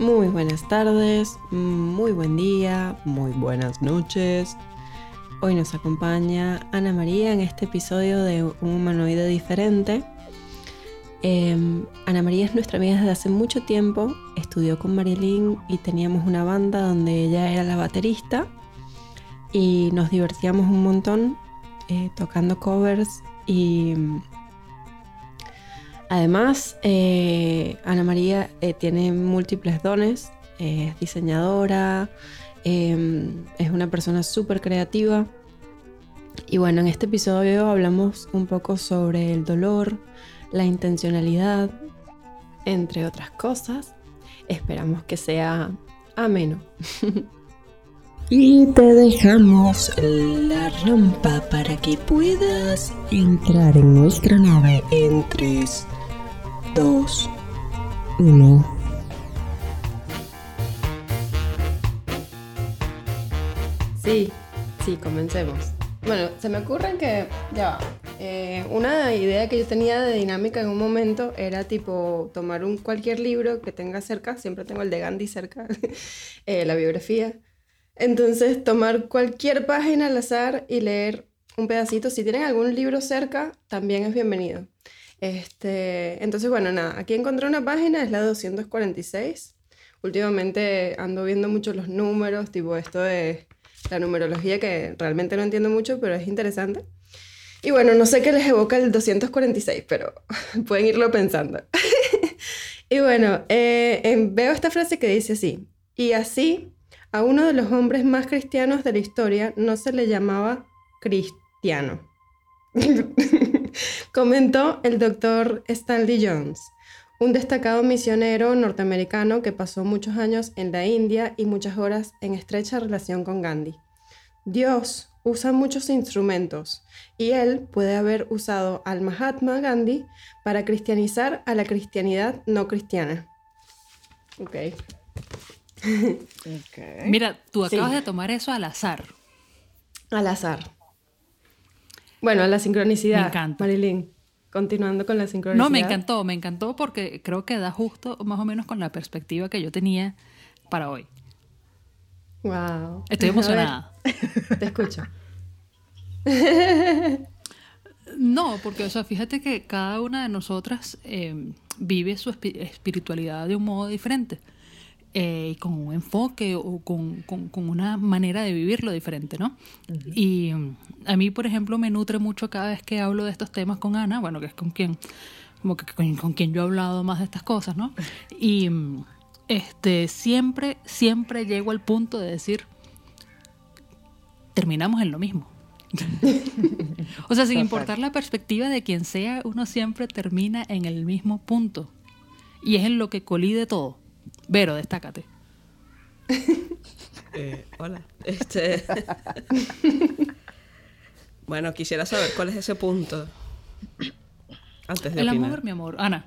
Muy buenas tardes, muy buen día, muy buenas noches. Hoy nos acompaña Ana María en este episodio de Un humanoide diferente. Em, Ana María es nuestra amiga desde hace mucho tiempo, estudió con Marilyn y teníamos una banda donde ella era la baterista y nos divertíamos un montón eh, tocando covers y Además, eh, Ana María eh, tiene múltiples dones, es diseñadora, em, es una persona súper creativa. Y bueno, en este episodio hablamos un poco sobre el dolor, la intencionalidad, entre otras cosas. Esperamos que sea ameno. Y te dejamos la rampa para que puedas entrar en nuestra nave en 3, 2, 1. Sí, sí, comencemos. Bueno, se me ocurren que, ya va, eh, una idea que yo tenía de dinámica en un momento era tipo tomar un cualquier libro que tenga cerca, siempre tengo el de Gandhi cerca, eh, la biografía. Entonces, tomar cualquier página al azar y leer un pedacito. Si tienen algún libro cerca, también es bienvenido. Este, entonces, bueno, nada, aquí encontré una página, es la 246. Últimamente ando viendo mucho los números, tipo esto de la numerología que realmente no entiendo mucho, pero es interesante. Y bueno, no sé qué les evoca el 246, pero pueden irlo pensando. y bueno, eh, veo esta frase que dice así, y así a uno de los hombres más cristianos de la historia no se le llamaba cristiano. Comentó el doctor Stanley Jones, un destacado misionero norteamericano que pasó muchos años en la India y muchas horas en estrecha relación con Gandhi. Dios usa muchos instrumentos y él puede haber usado al Mahatma Gandhi para cristianizar a la cristianidad no cristiana. Ok. Mira, tú acabas de tomar eso al azar. Al azar. Bueno, la sincronicidad. Me encanta. Marilyn, continuando con la sincronicidad. No, me encantó, me encantó porque creo que da justo más o menos con la perspectiva que yo tenía para hoy. Wow. Estoy emocionada. te escucho. no, porque, o sea, fíjate que cada una de nosotras eh, vive su espiritualidad de un modo diferente. Eh, con un enfoque o con, con, una manera de vivirlo diferente, ¿no? Y mm, a mí, por ejemplo, me nutre mucho cada vez que hablo de estos temas con Ana, bueno, que es con quien, como que con, con quien yo he hablado más de estas cosas, ¿no? Y mm, este, siempre, siempre llego al punto de decir, terminamos en lo mismo. o sea, sin importar la perspectiva de quien sea, uno siempre termina en el mismo punto. Y es en lo que colide todo. Vero, destácate. Eh, hola. Este... bueno, quisiera saber cuál es ese punto. Antes de El amor, mi amor. Ana.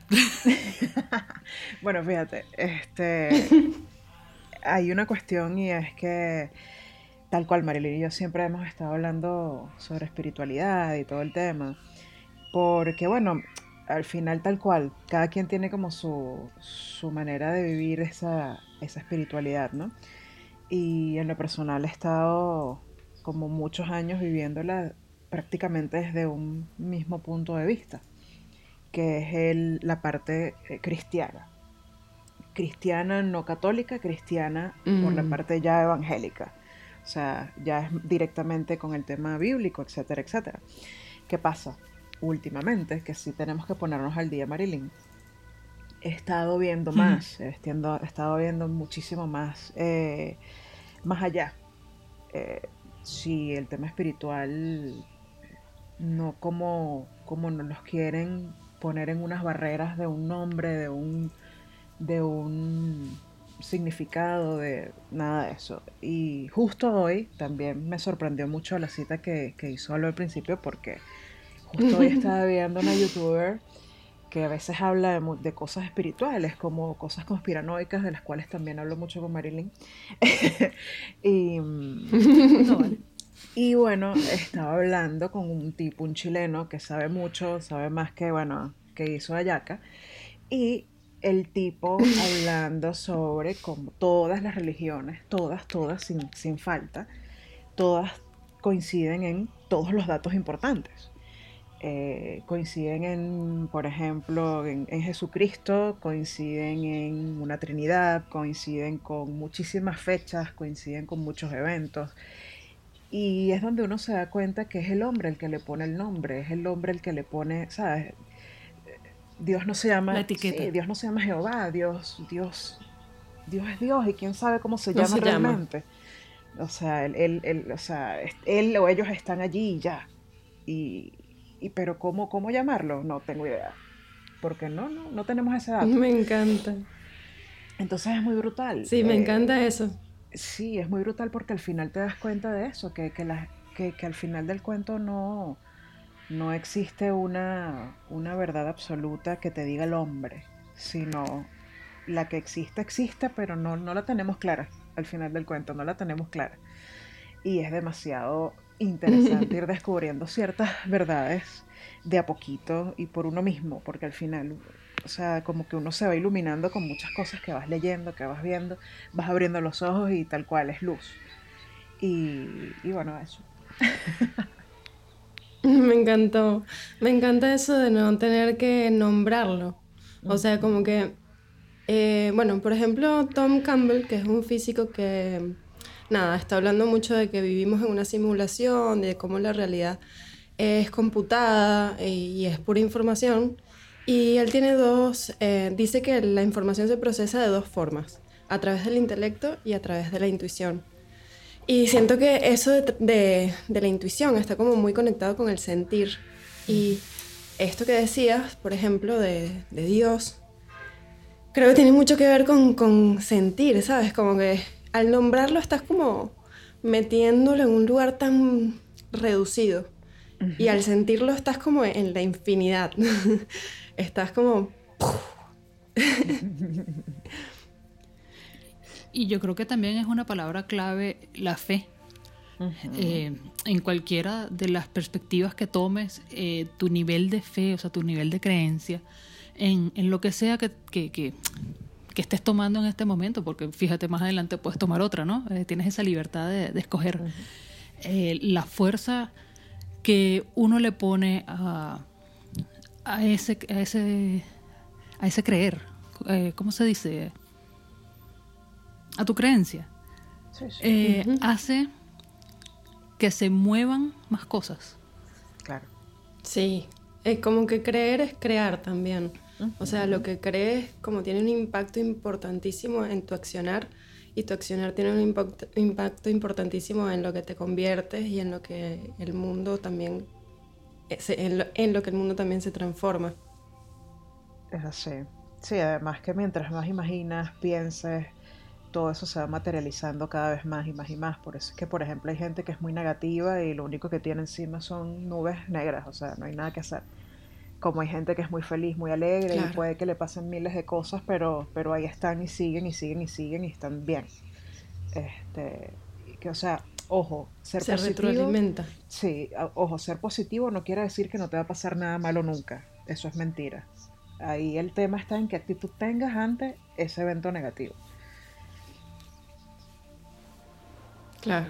bueno, fíjate, este hay una cuestión y es que tal cual Marilyn y yo siempre hemos estado hablando sobre espiritualidad y todo el tema. Porque bueno, al final tal cual, cada quien tiene como su, manera de vivir esa, espiritualidad, ¿no? Y en lo personal he estado como muchos años viviéndola prácticamente desde un mismo punto de vista, que es el, la parte eh, cristiana. Cristiana no católica, cristiana por la mm. parte ya evangélica. O sea, ya es directamente con el tema bíblico, etcétera, etcétera. ¿Qué pasa? Últimamente, que sí tenemos que ponernos al día, Marilyn, he estado viendo más, he, estado, viendo muchísimo más, eh, más allá. Eh, si el tema espiritual no como, como nos los quieren poner en unas barreras de un nombre, de un, de un significado, de nada de eso. Y justo hoy también me sorprendió mucho la cita que, que hizo al principio porque Justo hoy estaba viendo una youtuber que a veces habla de, cosas espirituales, como cosas conspiranoicas, de las cuales también hablo mucho con Marilyn. y, y bueno, estaba hablando con un tipo, un chileno, que sabe mucho, sabe más que, bueno, que hizo Ayaca. Y el tipo hablando sobre como todas las religiones, todas, todas, sin, sin falta, todas coinciden en todos los datos importantes. Eh, coinciden en, por ejemplo, en, en, Jesucristo, coinciden en una Trinidad, coinciden con muchísimas fechas, coinciden con muchos eventos. Y es donde uno se da cuenta que es el hombre el que le pone el nombre, es el hombre el que le pone, ¿sabes? Dios no se llama, La etiqueta. sí, Dios no se llama Jehová, Dios, Dios, Dios es Dios y quién sabe cómo se No llama se llama. realmente. O sea, él, él- él- o sea, él o ellos están allí y ya. Y, y pero cómo, cómo llamarlo, no tengo idea. Porque no, no, no tenemos ese dato. Me encanta. Entonces es muy brutal. Sí, me Eh, encanta eso. Sí, es muy brutal porque al final te das cuenta de eso, que, que, la- que- que al final del cuento no, no existe una, una verdad absoluta que te diga el hombre, sino la que existe, existe, pero no, no la tenemos clara al final del cuento, no la tenemos clara. Y es demasiado interesante ir descubriendo ciertas verdades de a poquito y por uno mismo, porque al final, o sea, como que uno se va iluminando con muchas cosas que vas leyendo, que vas viendo, vas abriendo los ojos y tal cual es luz. Y, bueno, eso. Me encantó. Me encanta eso de no tener que nombrarlo. O sea, como que, eh, bueno, por ejemplo, Tom Campbell, que es un físico que, nada, está hablando mucho de que vivimos en una simulación, de cómo la realidad es computada eh, y es pura información. Y él tiene dos, eh, dice que la información se procesa de dos formas, a través del intelecto y a través de la intuición. Y siento que eso de, de- de la intuición está como muy conectado con el sentir. Y esto que decías, por ejemplo, de, de Dios, creo que tiene mucho que ver con, con sentir, ¿sabes? Como que al nombrarlo estás como metiéndolo en un lugar tan reducido. Y al sentirlo estás como en la infinidad. estás como... Y yo creo que también es una palabra clave la fe. Eh, en cualquiera de las perspectivas que tomes, eh, tu nivel de fe, o sea, tu nivel de creencia, en, en lo que sea que, que- que- que estés tomando en este momento, porque fíjate, más adelante puedes tomar otra, ¿no? Eh, tienes esa libertad de, de escoger. Eh, la fuerza que uno le pone a, a, ese, a, ese, a ese creer, eh, ¿cómo se dice? A tu creencia Sí, sí, eh, hace que se muevan más cosas. claro. Sí, es como que creer es crear también. O sea, lo que crees como tiene un impacto importantísimo en tu accionar y tu accionar tiene un impacto, importantísimo en lo que te conviertes y en lo que el mundo también, eh, en lo que el mundo también se transforma. Es así. Sí, además que mientras más imaginas, pienses, todo eso se va materializando cada vez más y más y más. Por eso es que, por ejemplo, hay gente que es muy negativa y lo único que tiene encima son nubes negras, o sea, no hay nada que hacer. Como hay gente que es muy feliz, muy alegre Claro. y puede que le pasen miles de cosas, pero, pero ahí están y siguen y siguen y siguen y están bien. Este, que, o sea, ojo, ser se positivo. retroalimenta. Sí, ojo, ser positivo no quiere decir que no te va a pasar nada malo nunca. Eso es mentira. Ahí el tema está en qué actitud tengas ante ese evento negativo. Claro.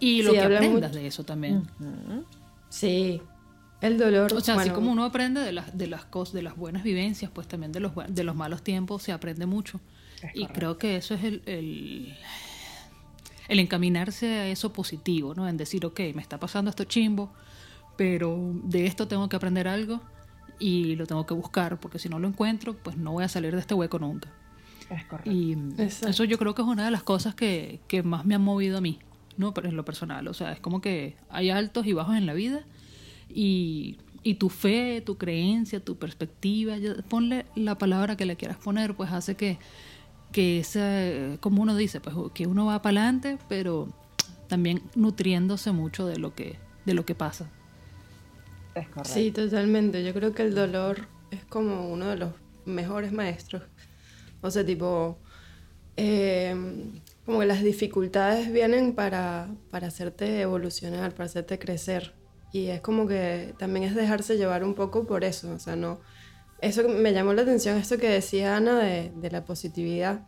Y lo Sí, que aprendas de eso también. Sí. El dolor. O sea, así como uno aprende de las, de las cosas, de las buenas vivencias, pues también de los, de los malos tiempos se aprende mucho. Y correcto. creo que eso es el, el, el encaminarse a eso positivo, ¿no? En decir, ok, me está pasando esto chimbo, pero de esto tengo que aprender algo y lo tengo que buscar, porque si no lo encuentro, pues no voy a salir de este hueco nunca. Es correcto. Y Exacto. eso yo creo que es una de las cosas que, que más me han movido a mí, ¿no? Pero en lo personal. O sea, es como que hay altos y bajos en la vida y, y tu fe, tu creencia, tu perspectiva, ya- ponle la palabra que le quieras poner, pues hace que, que esa, como uno dice, pues que uno va para adelante, pero también nutriéndose mucho de lo que, de lo que pasa. Es correcto. Sí, totalmente. Yo creo que el dolor es como uno de los mejores maestros. O sea, tipo, eh, como que las dificultades vienen para, para hacerte evolucionar, para hacerte crecer. Y es como que también es dejarse llevar un poco por eso. O sea, no, eso me llamó la atención, esto que decía Ana de, de la positividad.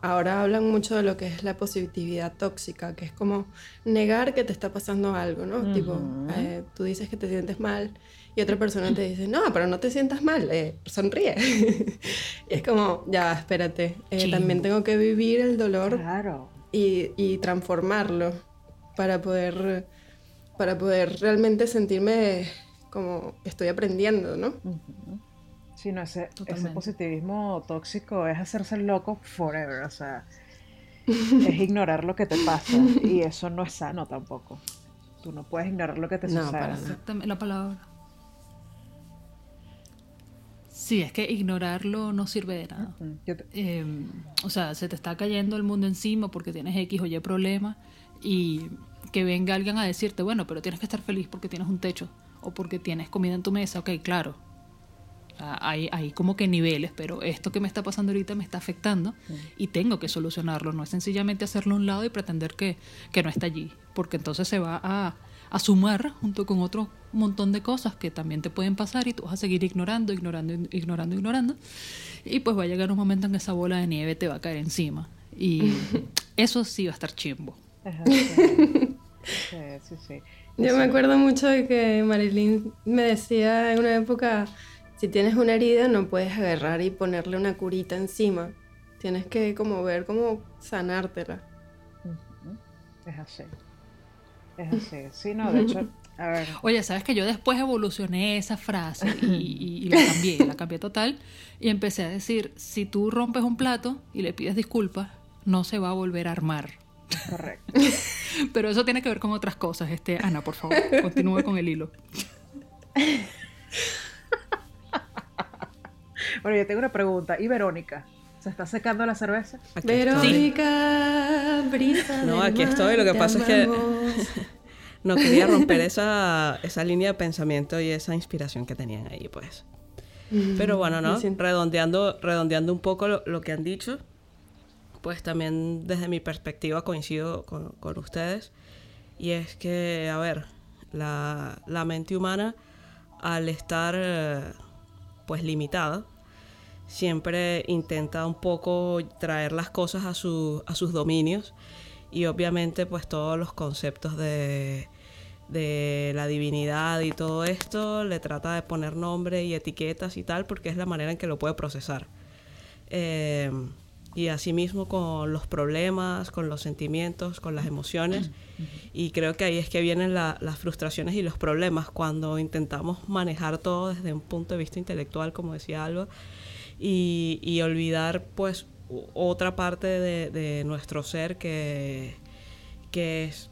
Ahora hablan mucho de lo que es la positividad tóxica, que es como negar que te está pasando algo, ¿no? Tipo, eh, tú dices que te sientes mal y otra persona te dice, no, pero no te sientas mal, eh, sonríe. y es como, ya, espérate, eh, también tengo que vivir el dolor Claro. y, y transformarlo para poder, para poder realmente sentirme como estoy aprendiendo, ¿no? Sí, no, ese, ese positivismo tóxico es hacerse loco forever, o sea, es ignorar lo que te pasa y eso no es sano tampoco. Tú no puedes ignorar lo que te No, sucede. para. Exactamente, la palabra. Sí, es que ignorarlo no sirve de nada. Te- Eh, o sea, se te está cayendo el mundo encima porque tienes X o Y problema y que venga alguien a decirte, bueno, pero tienes que estar feliz porque tienes un techo o porque tienes comida en tu mesa, ok, claro. O sea, hay, hay como que niveles, pero esto que me está pasando ahorita me está afectando y tengo que solucionarlo. No es sencillamente hacerlo a un lado y pretender que, que no está allí, porque entonces se va a, a sumar junto con otro montón de cosas que también te pueden pasar y tú vas a seguir ignorando, ignorando, ignorando, ignorando. Y pues va a llegar un momento en que esa bola de nieve te va a caer encima. Y eso sí va a estar chimbo. Ajá, sí. Sí, sí, sí. Yo me acuerdo mucho de que Marilyn me decía en una época, si tienes una herida no puedes agarrar y ponerle una curita encima. Tienes que como ver cómo sanártela. Es así. Es así. Sí, no, de hecho, a ver, Oye, ¿sabes que yo después evolucioné esa frase y, y- y la cambié, la cambié total y empecé a decir, si tú rompes un plato y le pides disculpas, no se va a volver a armar. Correcto. Pero eso tiene que ver con otras cosas. Este, Ana, por favor, continúe con el hilo. Bueno, yo tengo una pregunta. ¿Y Verónica? ¿Se está secando la cerveza? Aquí estoy. Verónica, brisa No, del aquí mar, estoy, lo que pasa es que- amamos. No quería romper esa, esa línea de pensamiento y esa inspiración que tenían ahí, pues. Pero bueno, ¿no? Redondeando, redondeando un poco lo, lo que han dicho, pues también desde mi perspectiva coincido con, ustedes. Y es que, a ver, la, la mente humana, al estar eh, pues limitada, siempre intenta un poco traer las cosas a, su- a sus dominios y obviamente pues todos los conceptos de, de la divinidad y todo esto le trata de poner nombre y etiquetas y tal porque es la manera en que lo puede procesar. Eh, y asimismo con los problemas, con los sentimientos, con las emociones. Y creo que ahí es que vienen la- las frustraciones y los problemas cuando intentamos manejar todo desde un punto de vista intelectual, como decía Alba, y, y olvidar pues otra parte de, de nuestro ser que, que es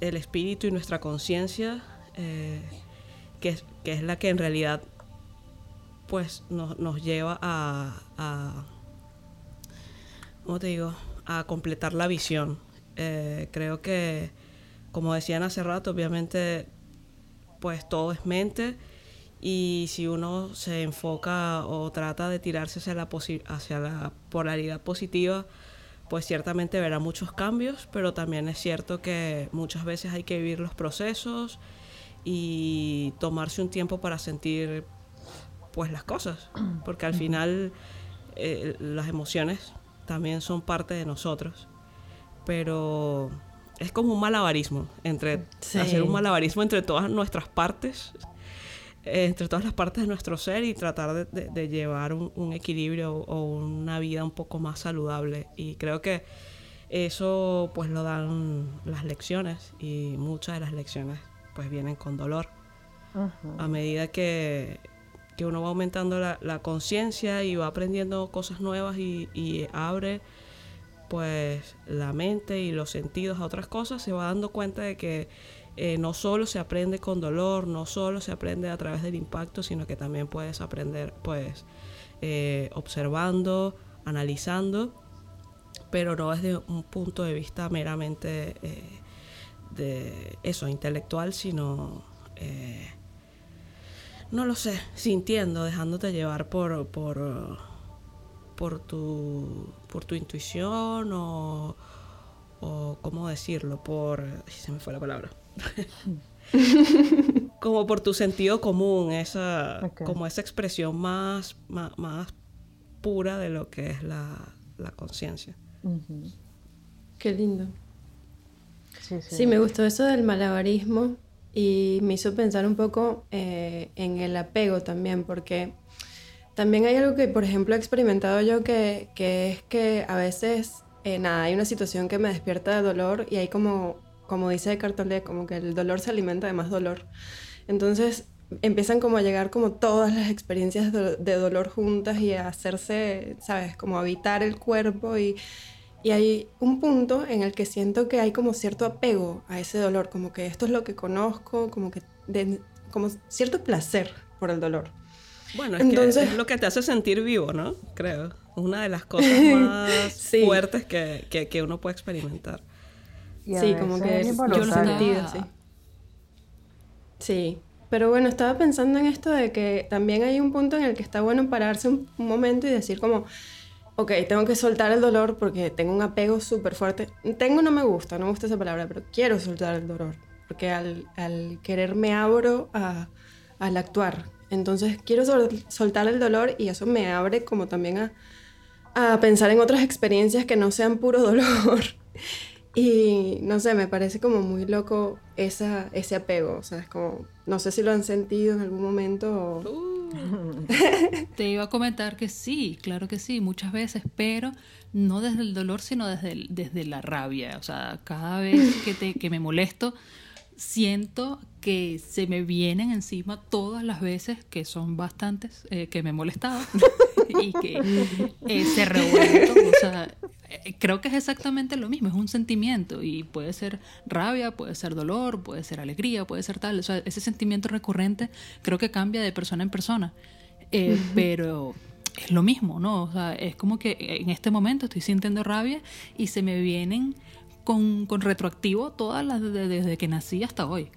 el espíritu y nuestra conciencia, eh, que, es, que es la que en realidad pues nos, nos lleva a, a ¿cómo te digo? A completar la visión. Eh, creo que, como decían hace rato, obviamente, pues todo es mente y si uno se enfoca o trata de tirarse hacia la, posi- hacia la polaridad positiva, pues ciertamente verá muchos cambios, pero también es cierto que muchas veces hay que vivir los procesos y tomarse un tiempo para sentir pues las cosas, porque al final eh, las emociones también son parte de nosotros, pero es como un malabarismo, entre Sí. hacer un malabarismo entre todas nuestras partes, entre todas las partes de nuestro ser y tratar de, de- de llevar un, un equilibrio o una vida un poco más saludable. Y creo que eso pues lo dan las lecciones y muchas de las lecciones pues vienen con dolor a medida que, que uno va aumentando la, la conciencia y va aprendiendo cosas nuevas y, y abre pues la mente y los sentidos a otras cosas, se va dando cuenta de que eh, no solo se aprende con dolor, no solo se aprende a través del impacto, sino que también puedes aprender pues eh, observando, analizando, pero no desde un punto de vista meramente eh, de eso, intelectual, sino no lo sé, sintiendo, dejándote llevar por, por, por, tu, por tu intuición o, o, ¿cómo decirlo? Por... ay, se me fue la palabra. como por tu sentido común, esa, como esa expresión más, más, más pura de lo que es la, la conciencia. Qué lindo. Sí, sí. Sí, me gustó eso del malabarismo y me hizo pensar un poco eh, en el apego también, porque también hay algo que, por ejemplo, he experimentado yo que, que es que a veces, eh, nada, hay una situación que me despierta de dolor y hay como, como dice Cartolé, como que el dolor se alimenta de más dolor. Entonces empiezan como a llegar como todas las experiencias de, de dolor juntas y a hacerse, ¿sabes? Como habitar el cuerpo y, y hay un punto en el que siento que hay como cierto apego a ese dolor, como que esto es lo que conozco, como que de- como cierto placer por el dolor. Bueno, es Entonces- que es lo que te hace sentir vivo, ¿no? Creo. Una de las cosas más Sí. fuertes que, que, que uno puede experimentar. Sí, como que es yo lo sentí. sí. Sí, pero bueno, estaba pensando en esto de que también hay un punto en el que está bueno pararse un, un momento y decir como, ok, tengo que soltar el dolor porque tengo un apego súper fuerte. Tengo no me gusta, no me gusta esa palabra, pero quiero soltar el dolor, porque al, al querer me abro al actuar. Entonces quiero sol- soltar el dolor y eso me abre como también a pensar en otras experiencias que no sean puro dolor. Y no sé, me parece como muy loco esa, ese apego. O sea, es como, no sé si lo han sentido en algún momento o... Te iba a comentar que sí, claro que sí, muchas veces, pero no desde el dolor, sino desde, el- desde la rabia. O sea, cada vez que, te, que me molesto, siento que se me vienen encima todas las veces, que son bastantes, eh, que me he molestado y que eh, se revuelven. O sea, eh, creo que es exactamente lo mismo, es un sentimiento y puede ser rabia, puede ser dolor, puede ser alegría, puede ser tal. O sea, ese sentimiento recurrente creo que cambia de persona en persona. Eh, Pero es lo mismo, ¿no? O sea, es como que en este momento estoy sintiendo rabia y se me vienen con, con retroactivo todas las de- desde que nací hasta hoy.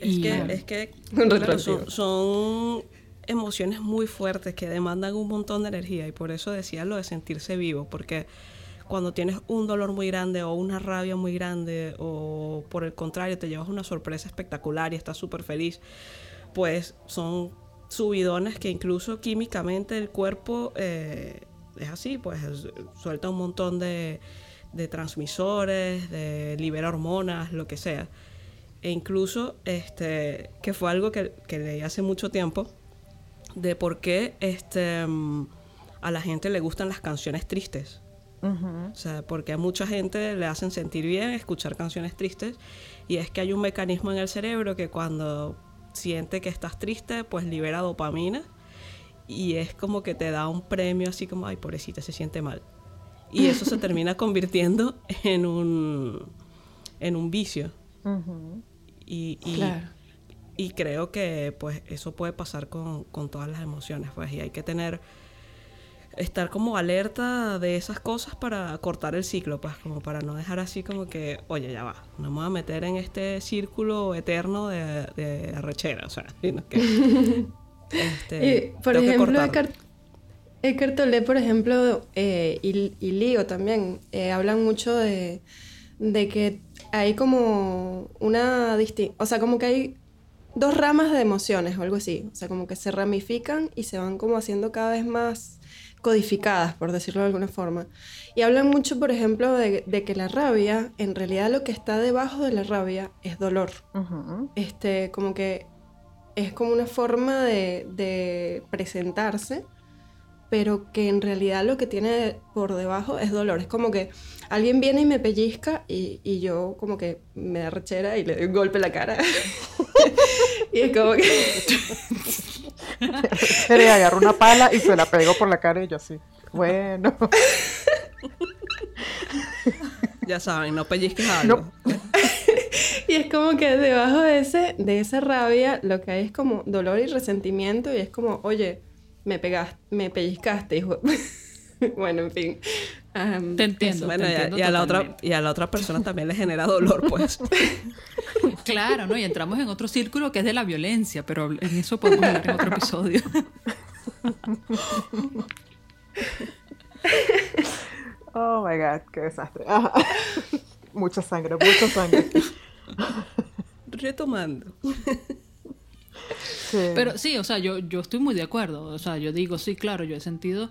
Es Y, que, bueno, es que claro, son, son emociones muy fuertes que demandan un montón de energía y por eso decía lo de sentirse vivo, porque cuando tienes un dolor muy grande o una rabia muy grande o por el contrario te llevas una sorpresa espectacular y estás súper feliz, pues son subidones que incluso químicamente el cuerpo eh, es así, pues es- suelta un montón de, de transmisores, de libera hormonas, lo que sea. E incluso, este, que fue algo que, que leí hace mucho tiempo, de por qué este, a la gente le gustan las canciones tristes. O sea, porque a mucha gente le hacen sentir bien escuchar canciones tristes y es que hay un mecanismo en el cerebro que cuando siente que estás triste, pues libera dopamina y es como que te da un premio así como, ay, pobrecita, se siente mal. Y eso se termina convirtiendo en un, en un vicio. Y, y- Claro. y creo que pues eso puede pasar con, con todas las emociones, pues, y hay que tener, estar como alerta de esas cosas para cortar el ciclo, pues, como para no dejar así como que, oye, ya va, no me voy a meter en este círculo eterno de, de arrechera, o sea, sino que, este, Y, por que ejemplo. Eckhart, Tolle, por ejemplo, eh, y, y Lío también, eh, hablan mucho de, de que hay como una distinción, o sea, como que hay dos ramas de emociones o algo así, o sea, como que se ramifican y se van como haciendo cada vez más codificadas, por decirlo de alguna forma. Y hablan mucho, por ejemplo, de, de que la rabia, en realidad lo que está debajo de la rabia es dolor Ujú. este, como que es como una forma de, de presentarse, pero que en realidad lo que tiene por debajo es dolor. Es como que alguien viene y me pellizca y, y yo como que me da rechera y le doy un golpe en la cara. y es como que... Tere agarró una pala y se la pegó por la cara y yo así. Bueno. Ya saben, no pellizques algo. Y es como que debajo de, ese, de esa rabia lo que hay es como dolor y resentimiento y es como, oye, me pegaste, me pellizcaste, hijo. bueno, en fin. Te entiendo. Bueno, te y a, entiendo y a la otra, y a la otra persona también le genera dolor, pues. Claro, ¿no? Y entramos en otro círculo que es de la violencia, pero en eso podemos hablar en otro episodio. Oh my god, qué desastre. Ajá. Mucha sangre, mucha sangre. Retomando. Pero sí, o sea, yo, yo estoy muy de acuerdo. O sea, yo digo, sí, claro, yo he sentido,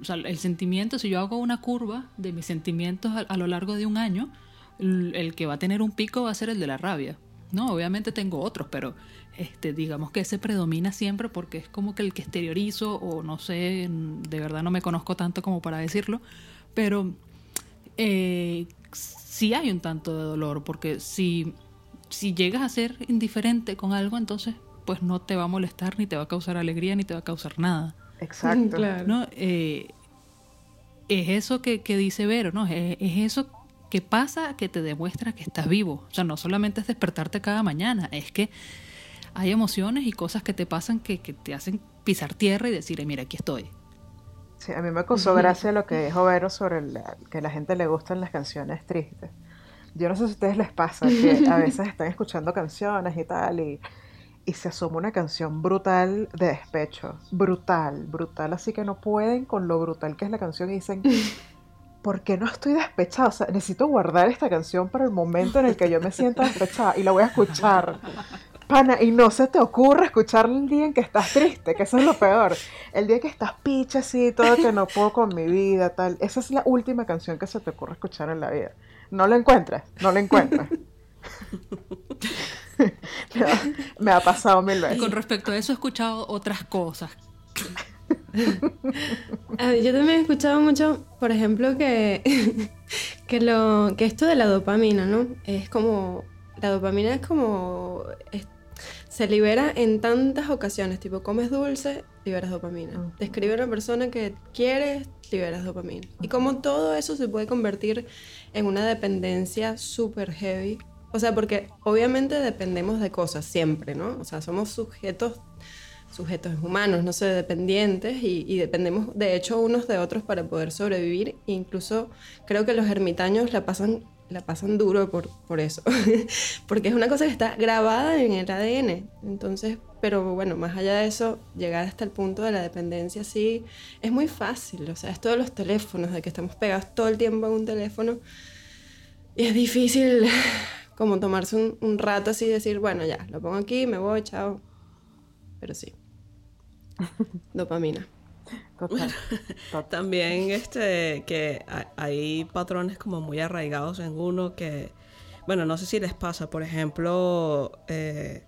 o sea, el sentimiento, si yo hago una curva de mis sentimientos a, lo largo de un año, el, el, que va a tener un pico va a ser el de la rabia. No, obviamente tengo otros, pero este, digamos que ese predomina siempre porque es como que el que exteriorizo, o no sé, de verdad no me conozco tanto como para decirlo, pero eh, sí hay un tanto de dolor, porque si, si llegas a ser indiferente con algo, entonces pues no te va a molestar, ni te va a causar alegría, ni te va a causar nada. Exacto. ¿no? Eh, es eso que, dice Vero, ¿no? Es, es, eso que pasa que te demuestra que estás vivo. O sea, no solamente es despertarte cada mañana, es que hay emociones y cosas que te pasan que, te hacen pisar tierra y decir, mira, aquí estoy. Sí, a mí me causó gracia lo que dijo Vero sobre que a la gente le gustan las canciones tristes. Yo no sé si a ustedes les pasa que a veces están escuchando canciones y tal y, y se asoma una canción brutal de despecho. Brutal, brutal. Así que no pueden con lo brutal que es la canción y dicen, ¿por qué no estoy despechada? O sea, necesito guardar esta canción para el momento en el que yo me sienta despechada y la voy a escuchar y no se te ocurre escuchar el día en que estás triste, que eso es lo peor. El día que estás picha así, todo que no puedo con mi vida, tal. Esa es la última canción que se te ocurre escuchar en la vida. No la encuentras, no la encuentras. me, ha, pasado mil veces. Y con respecto a eso he escuchado otras cosas. yo también he escuchado mucho, por ejemplo, que, que, lo, que esto de la dopamina, ¿no? Es como la dopamina es como se libera en tantas ocasiones, tipo comes dulce, liberas dopamina. Te escribe una persona que quieres, liberas dopamina. Y como todo eso se puede convertir en una dependencia súper heavy. O sea, porque obviamente dependemos de cosas siempre, ¿no? O sea, somos sujetos sujetos humanos, no sé, dependientes y, dependemos de hecho unos de otros para poder sobrevivir. Incluso creo que los ermitaños la pasan la pasan duro por, por eso, porque es una cosa que está grabada en el ADN. Entonces, pero bueno, más allá de eso, llegar hasta el punto de la dependencia sí es muy fácil. O sea, esto de los teléfonos, de que estamos pegados todo el tiempo en un teléfono, y es difícil como tomarse un, un rato así y decir, bueno, ya, lo pongo aquí, me voy, chao. Pero sí, dopamina. También este, que hay patrones como muy arraigados en uno que, bueno, no sé si les pasa, por ejemplo, eh,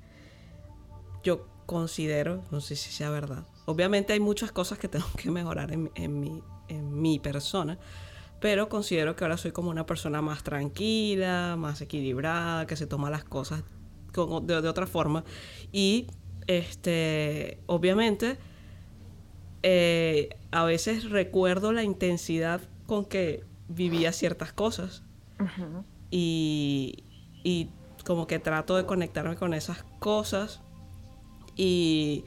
yo considero, no sé si sea verdad, obviamente hay muchas cosas que tengo que mejorar en, mi, en mi persona, pero considero que ahora soy como una persona más tranquila, más equilibrada, que se toma las cosas de, de otra forma y este obviamente eh, a veces recuerdo la intensidad con que vivía ciertas cosas. y, y, como que trato de conectarme con esas cosas y,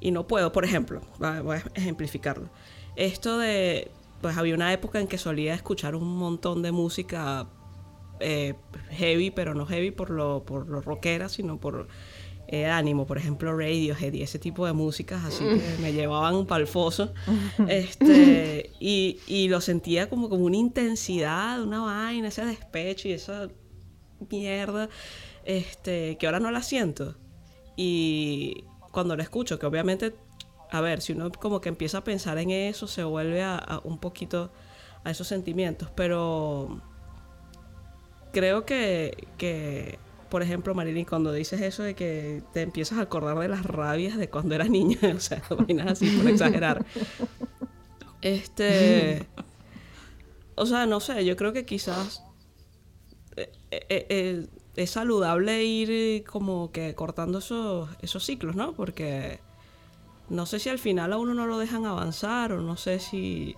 y no puedo, por ejemplo, voy a ejemplificarlo. Esto de, pues había una época en que solía escuchar un montón de música eh, heavy, pero no heavy por lo, por lo rockera, sino por eh, ánimo, por ejemplo Radiohead y ese tipo de músicas así que me llevaban pa'l foso. Este, y, y, lo sentía como, como una intensidad, una vaina, ese despecho y esa mierda, este, que ahora no la siento. Y cuando la escucho, que obviamente, a ver, si uno como que empieza a pensar en eso, se vuelve a un poquito a esos sentimientos, pero creo que, que por ejemplo, Marilyn, cuando dices eso de que te empiezas a acordar de las rabias de cuando era niña, o sea, vainas así por exagerar. Este. O sea, no sé, yo creo que quizás eh, eh, eh, es saludable ir como que cortando esos, esos ciclos, ¿no? Porque no sé si al final a uno no lo dejan avanzar o no sé si,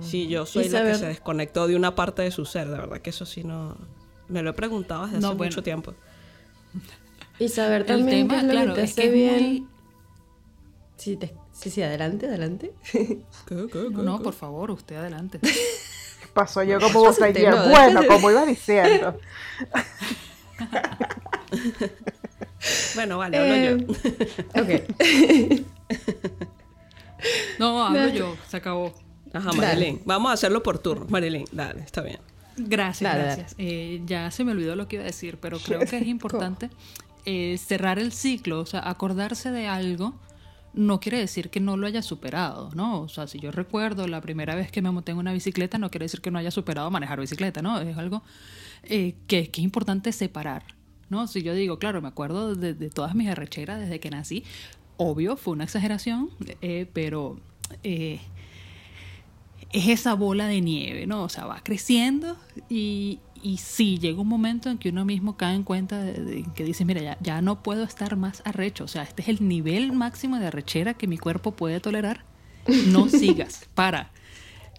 si yo soy la que se desconectó de una parte de su ser, de verdad que eso sí no me lo he preguntado desde hace mucho tiempo. Y saber también qué es lo que te hace bien. Sí, sí, adelante, adelante. no, por favor, usted adelante. Pasó yo como vos Bueno, como iba diciendo. bueno, vale, hablo yo. Eh, ok. no, hablo yo, se acabó. Ajá, Marilyn. Vamos a hacerlo por turno. Marilyn, dale, está bien. Gracias, gracias. Eh, ya se me olvidó lo que iba a decir, pero creo que es importante eh, cerrar el ciclo, o sea, acordarse de algo, no quiere decir que no lo haya superado, ¿no? O sea, si yo recuerdo la primera vez que me monté en una bicicleta, no quiere decir que no haya superado manejar bicicleta, ¿no? Es algo eh, que, que es importante separar, ¿no? Si yo digo, claro, me acuerdo de, de todas mis arrecheras desde que nací, obvio, fue una exageración, eh, pero eh, es esa bola de nieve, ¿no? O sea, va creciendo y, y sí, llega un momento en que uno mismo cae en cuenta de, de que dice, mira, ya, ya no puedo estar más arrecho, o sea, este es el nivel máximo de arrechera que mi cuerpo puede tolerar. No sigas, para.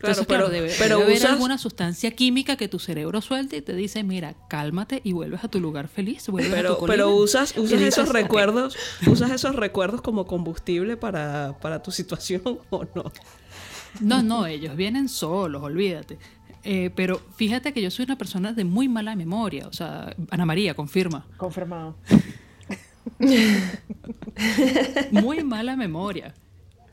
Entonces, Claro, claro, pero- debe, pero debe haber usas- alguna sustancia química que tu cerebro suelte y te dice, mira, cálmate y vuelves a tu lugar feliz, vuelves a tu Pero, usas, Y usas dices, esos recuerdos, usas esos recuerdos como combustible para, para tu situación o no. No, no, ellos vienen solos, olvídate. Eh, pero fíjate que yo soy una persona de muy mala memoria. O sea, Ana María, confirma. Confirmado. Muy mala memoria.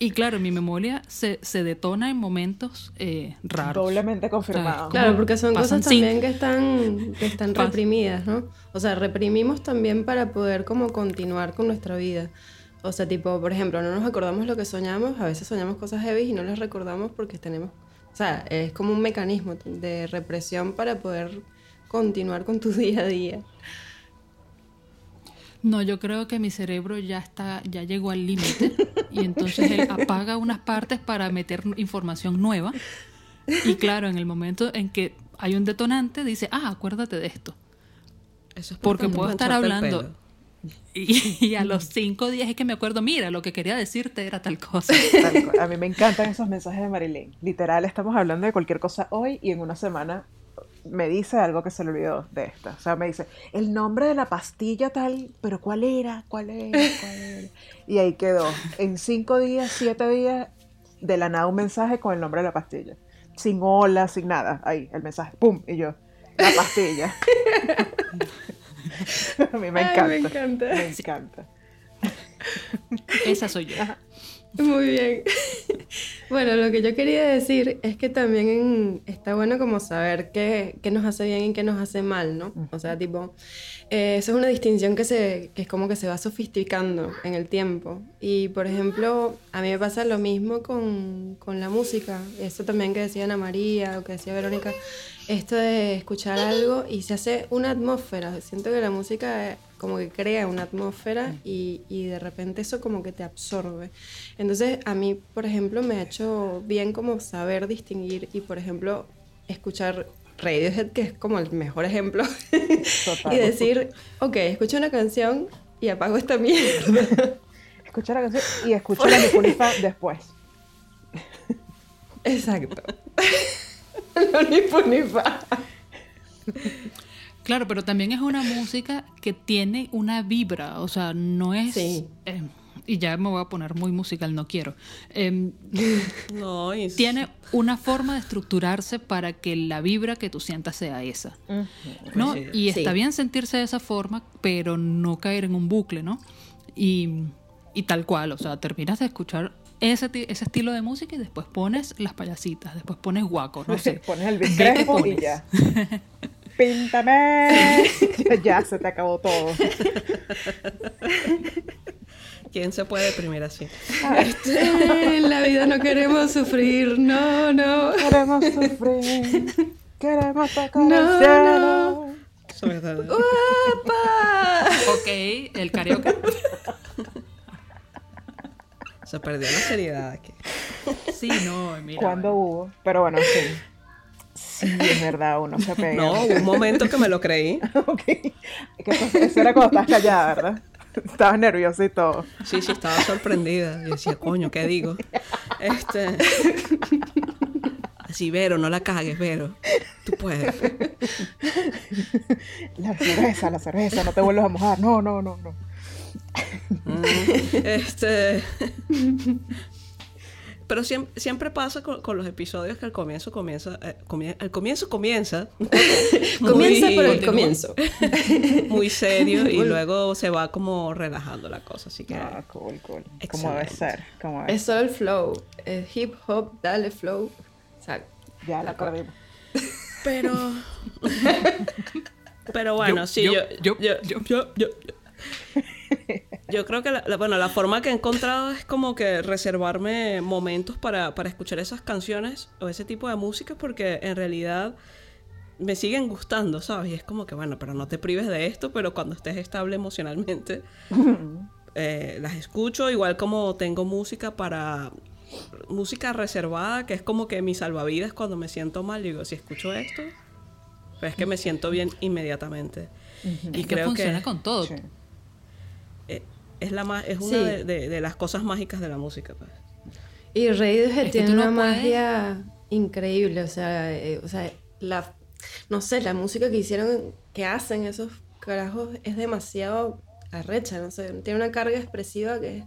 Y claro, mi memoria se, se detona en momentos eh, raros. Doblemente confirmado. Claro, porque son cosas también que están, que están Pas- reprimidas, ¿no? O sea, reprimimos también para poder como continuar con nuestra vida. O sea, tipo, por ejemplo, no nos acordamos lo que soñamos, a veces soñamos cosas heavy y no las recordamos porque tenemos, o sea, es como un mecanismo de represión para poder continuar con tu día a día. No, yo creo que mi cerebro ya está, ya llegó al límite y entonces él apaga unas partes para meter información nueva. Y claro, en el momento en que hay un detonante, dice, ah, acuérdate de esto. Eso es Porque puedo estar hablando y, y a los cinco días es que me acuerdo, mira, lo que quería decirte era tal cosa. Tal. A mí me encantan esos mensajes de Marilyn. Literal, estamos hablando de cualquier cosa hoy y en una semana me dice algo que se le olvidó de esta. O sea, me dice, el nombre de la pastilla tal, pero ¿cuál era? ¿Cuál era? ¿Cuál era? Y ahí quedó. En cinco días, siete días, de la nada un mensaje con el nombre de la pastilla. Sin hola, sin nada. Ahí, el mensaje. ¡Pum! Y yo, la pastilla. A mí me Ay, encanta. me encanta. Me encanta. Esa soy yo. Muy bien. Bueno, lo que yo quería decir es que también en- está bueno como saber qué, qué nos hace bien y qué nos hace mal, ¿no? O sea, tipo, eh, eso es una distinción que, se, que es como que se va sofisticando en el tiempo. Y, por ejemplo, a mí me pasa lo mismo con, con la música. Eso también que decía Ana María o que decía Verónica. Esto de escuchar algo y se hace una atmósfera. Siento que la música como que crea una atmósfera y, y de repente eso como que te absorbe. Entonces a mí, por ejemplo, me ha hecho bien como saber distinguir y, por ejemplo, escuchar Radiohead, que es como el mejor ejemplo, y decir, ok, escucho una canción y apago esta mierda. Escucha la canción y escucha la Niculifa después. Exacto. no, ni fu ni fa. Claro, pero también es una música que tiene una vibra, o sea, no es... Sí. eh, y ya me voy a poner muy musical, no quiero. Em, No, y tiene una forma de estructurarse para que la vibra que tú sientas sea esa. ¿no? Sí. Y está Sí. bien sentirse de esa forma, pero no caer en un bucle, ¿no? Y, y tal cual, o sea, terminas de escuchar ese, ese estilo de música y después pones las payasitas, después pones guaco, no sé. Pones el ¿Qué te Crespo y ya. ¡Píntame! ya se te acabó todo. ¿Quién se puede deprimir así? En la vida no queremos sufrir, no, no. Queremos sufrir. Queremos tocar No, el cielo. Verdad. ¡Uapa! Ok, el karaoke. Se perdió la seriedad aquí. Sí, no, mira. ¿Cuándo hubo? Pero bueno, sí. Sí, es verdad, uno se pega. No, hubo un momento que me lo creí. ok. Que eso, eso era cuando estabas callada, ¿verdad? Estabas nerviosa y todo. Sí, sí, estaba sorprendida. Y decía, coño, ¿qué digo? Este. Así, Vero, no la cagues, Vero. Tú puedes. La cerveza, la cerveza, no te vuelvas a mojar. No, no, no, no. Mm, Este. Pero siempre, siempre pasa con, con los episodios que al comienzo comienza. eh, al comienzo comienza. Comienza muy- por el comienzo. Muy serio y luego se va como relajando la cosa. Así que. Ah, cool, cool. Como debe ser. Como debe Es solo el flow. Hip hop, dale flow. Ser. Ya la perdimos. Pero. Pero bueno, Yo- sí, yo- yo. yo- yo, yo, yo- yo- Yo creo que, la, la- bueno, la forma que he encontrado es como que reservarme momentos para, para escuchar esas canciones o ese tipo de música porque en realidad me siguen gustando, ¿sabes? Y es como que, bueno, pero no te prives de esto, pero cuando estés estable emocionalmente, eh, las escucho, igual como tengo música para... Música reservada, que es como que mi salvavidas cuando me siento mal. Digo, si escucho esto, pues es que me siento bien inmediatamente. Y Es que creo funciona que con todo. Sí. Es, la ma- es una Sí. de, de- de las cosas mágicas de la música. Pues. Y Radiohead Es que tiene no una puedes- magia increíble, o sea, eh, o sea, la, no sé, la música que hicieron, que hacen esos carajos es demasiado arrecha, no sé, tiene una carga expresiva que es,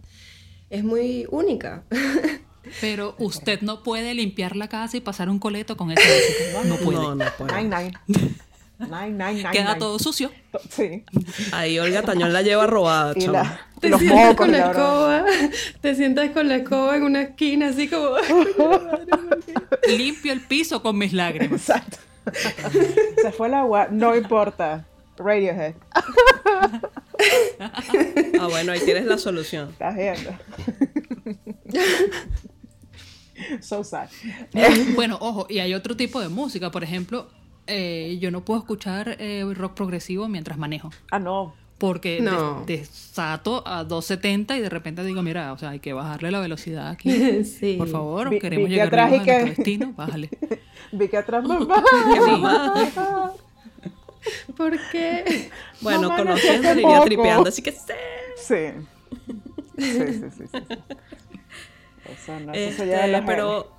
es muy única. Pero usted no puede limpiar la casa y pasar un coleto con esa música. No puede. No, no puedo. Nine, nine. Nine, nine, nine, Queda nine. todo sucio. Sí. Ahí Olga Tañón la lleva robada, Y la, Te los sientas mocos con la escoba, te sientas con la escoba en una esquina, así como... Limpio el piso con mis lágrimas. Exacto. Se fue el agua, no importa. Radiohead, Ah, bueno, ahí tienes la solución. estás viendo. so sad. Bueno, ojo, y hay otro tipo de música. Por ejemplo, eh, yo no puedo escuchar eh, rock progresivo mientras manejo. Ah, no. Porque No. des- desato a 270 y de repente digo, mira, o sea, hay que bajarle la velocidad aquí. sí. Por favor, Vi- queremos vi que llegar atrás y a que- nuestro destino, bájale. Vi que atrás mamá. ¿Por qué? Bueno, Mamá, no conociendo le iría tripeando, así que sí. Sí. Sí, sí, sí, sí. sí. Eso no, eso Este, pero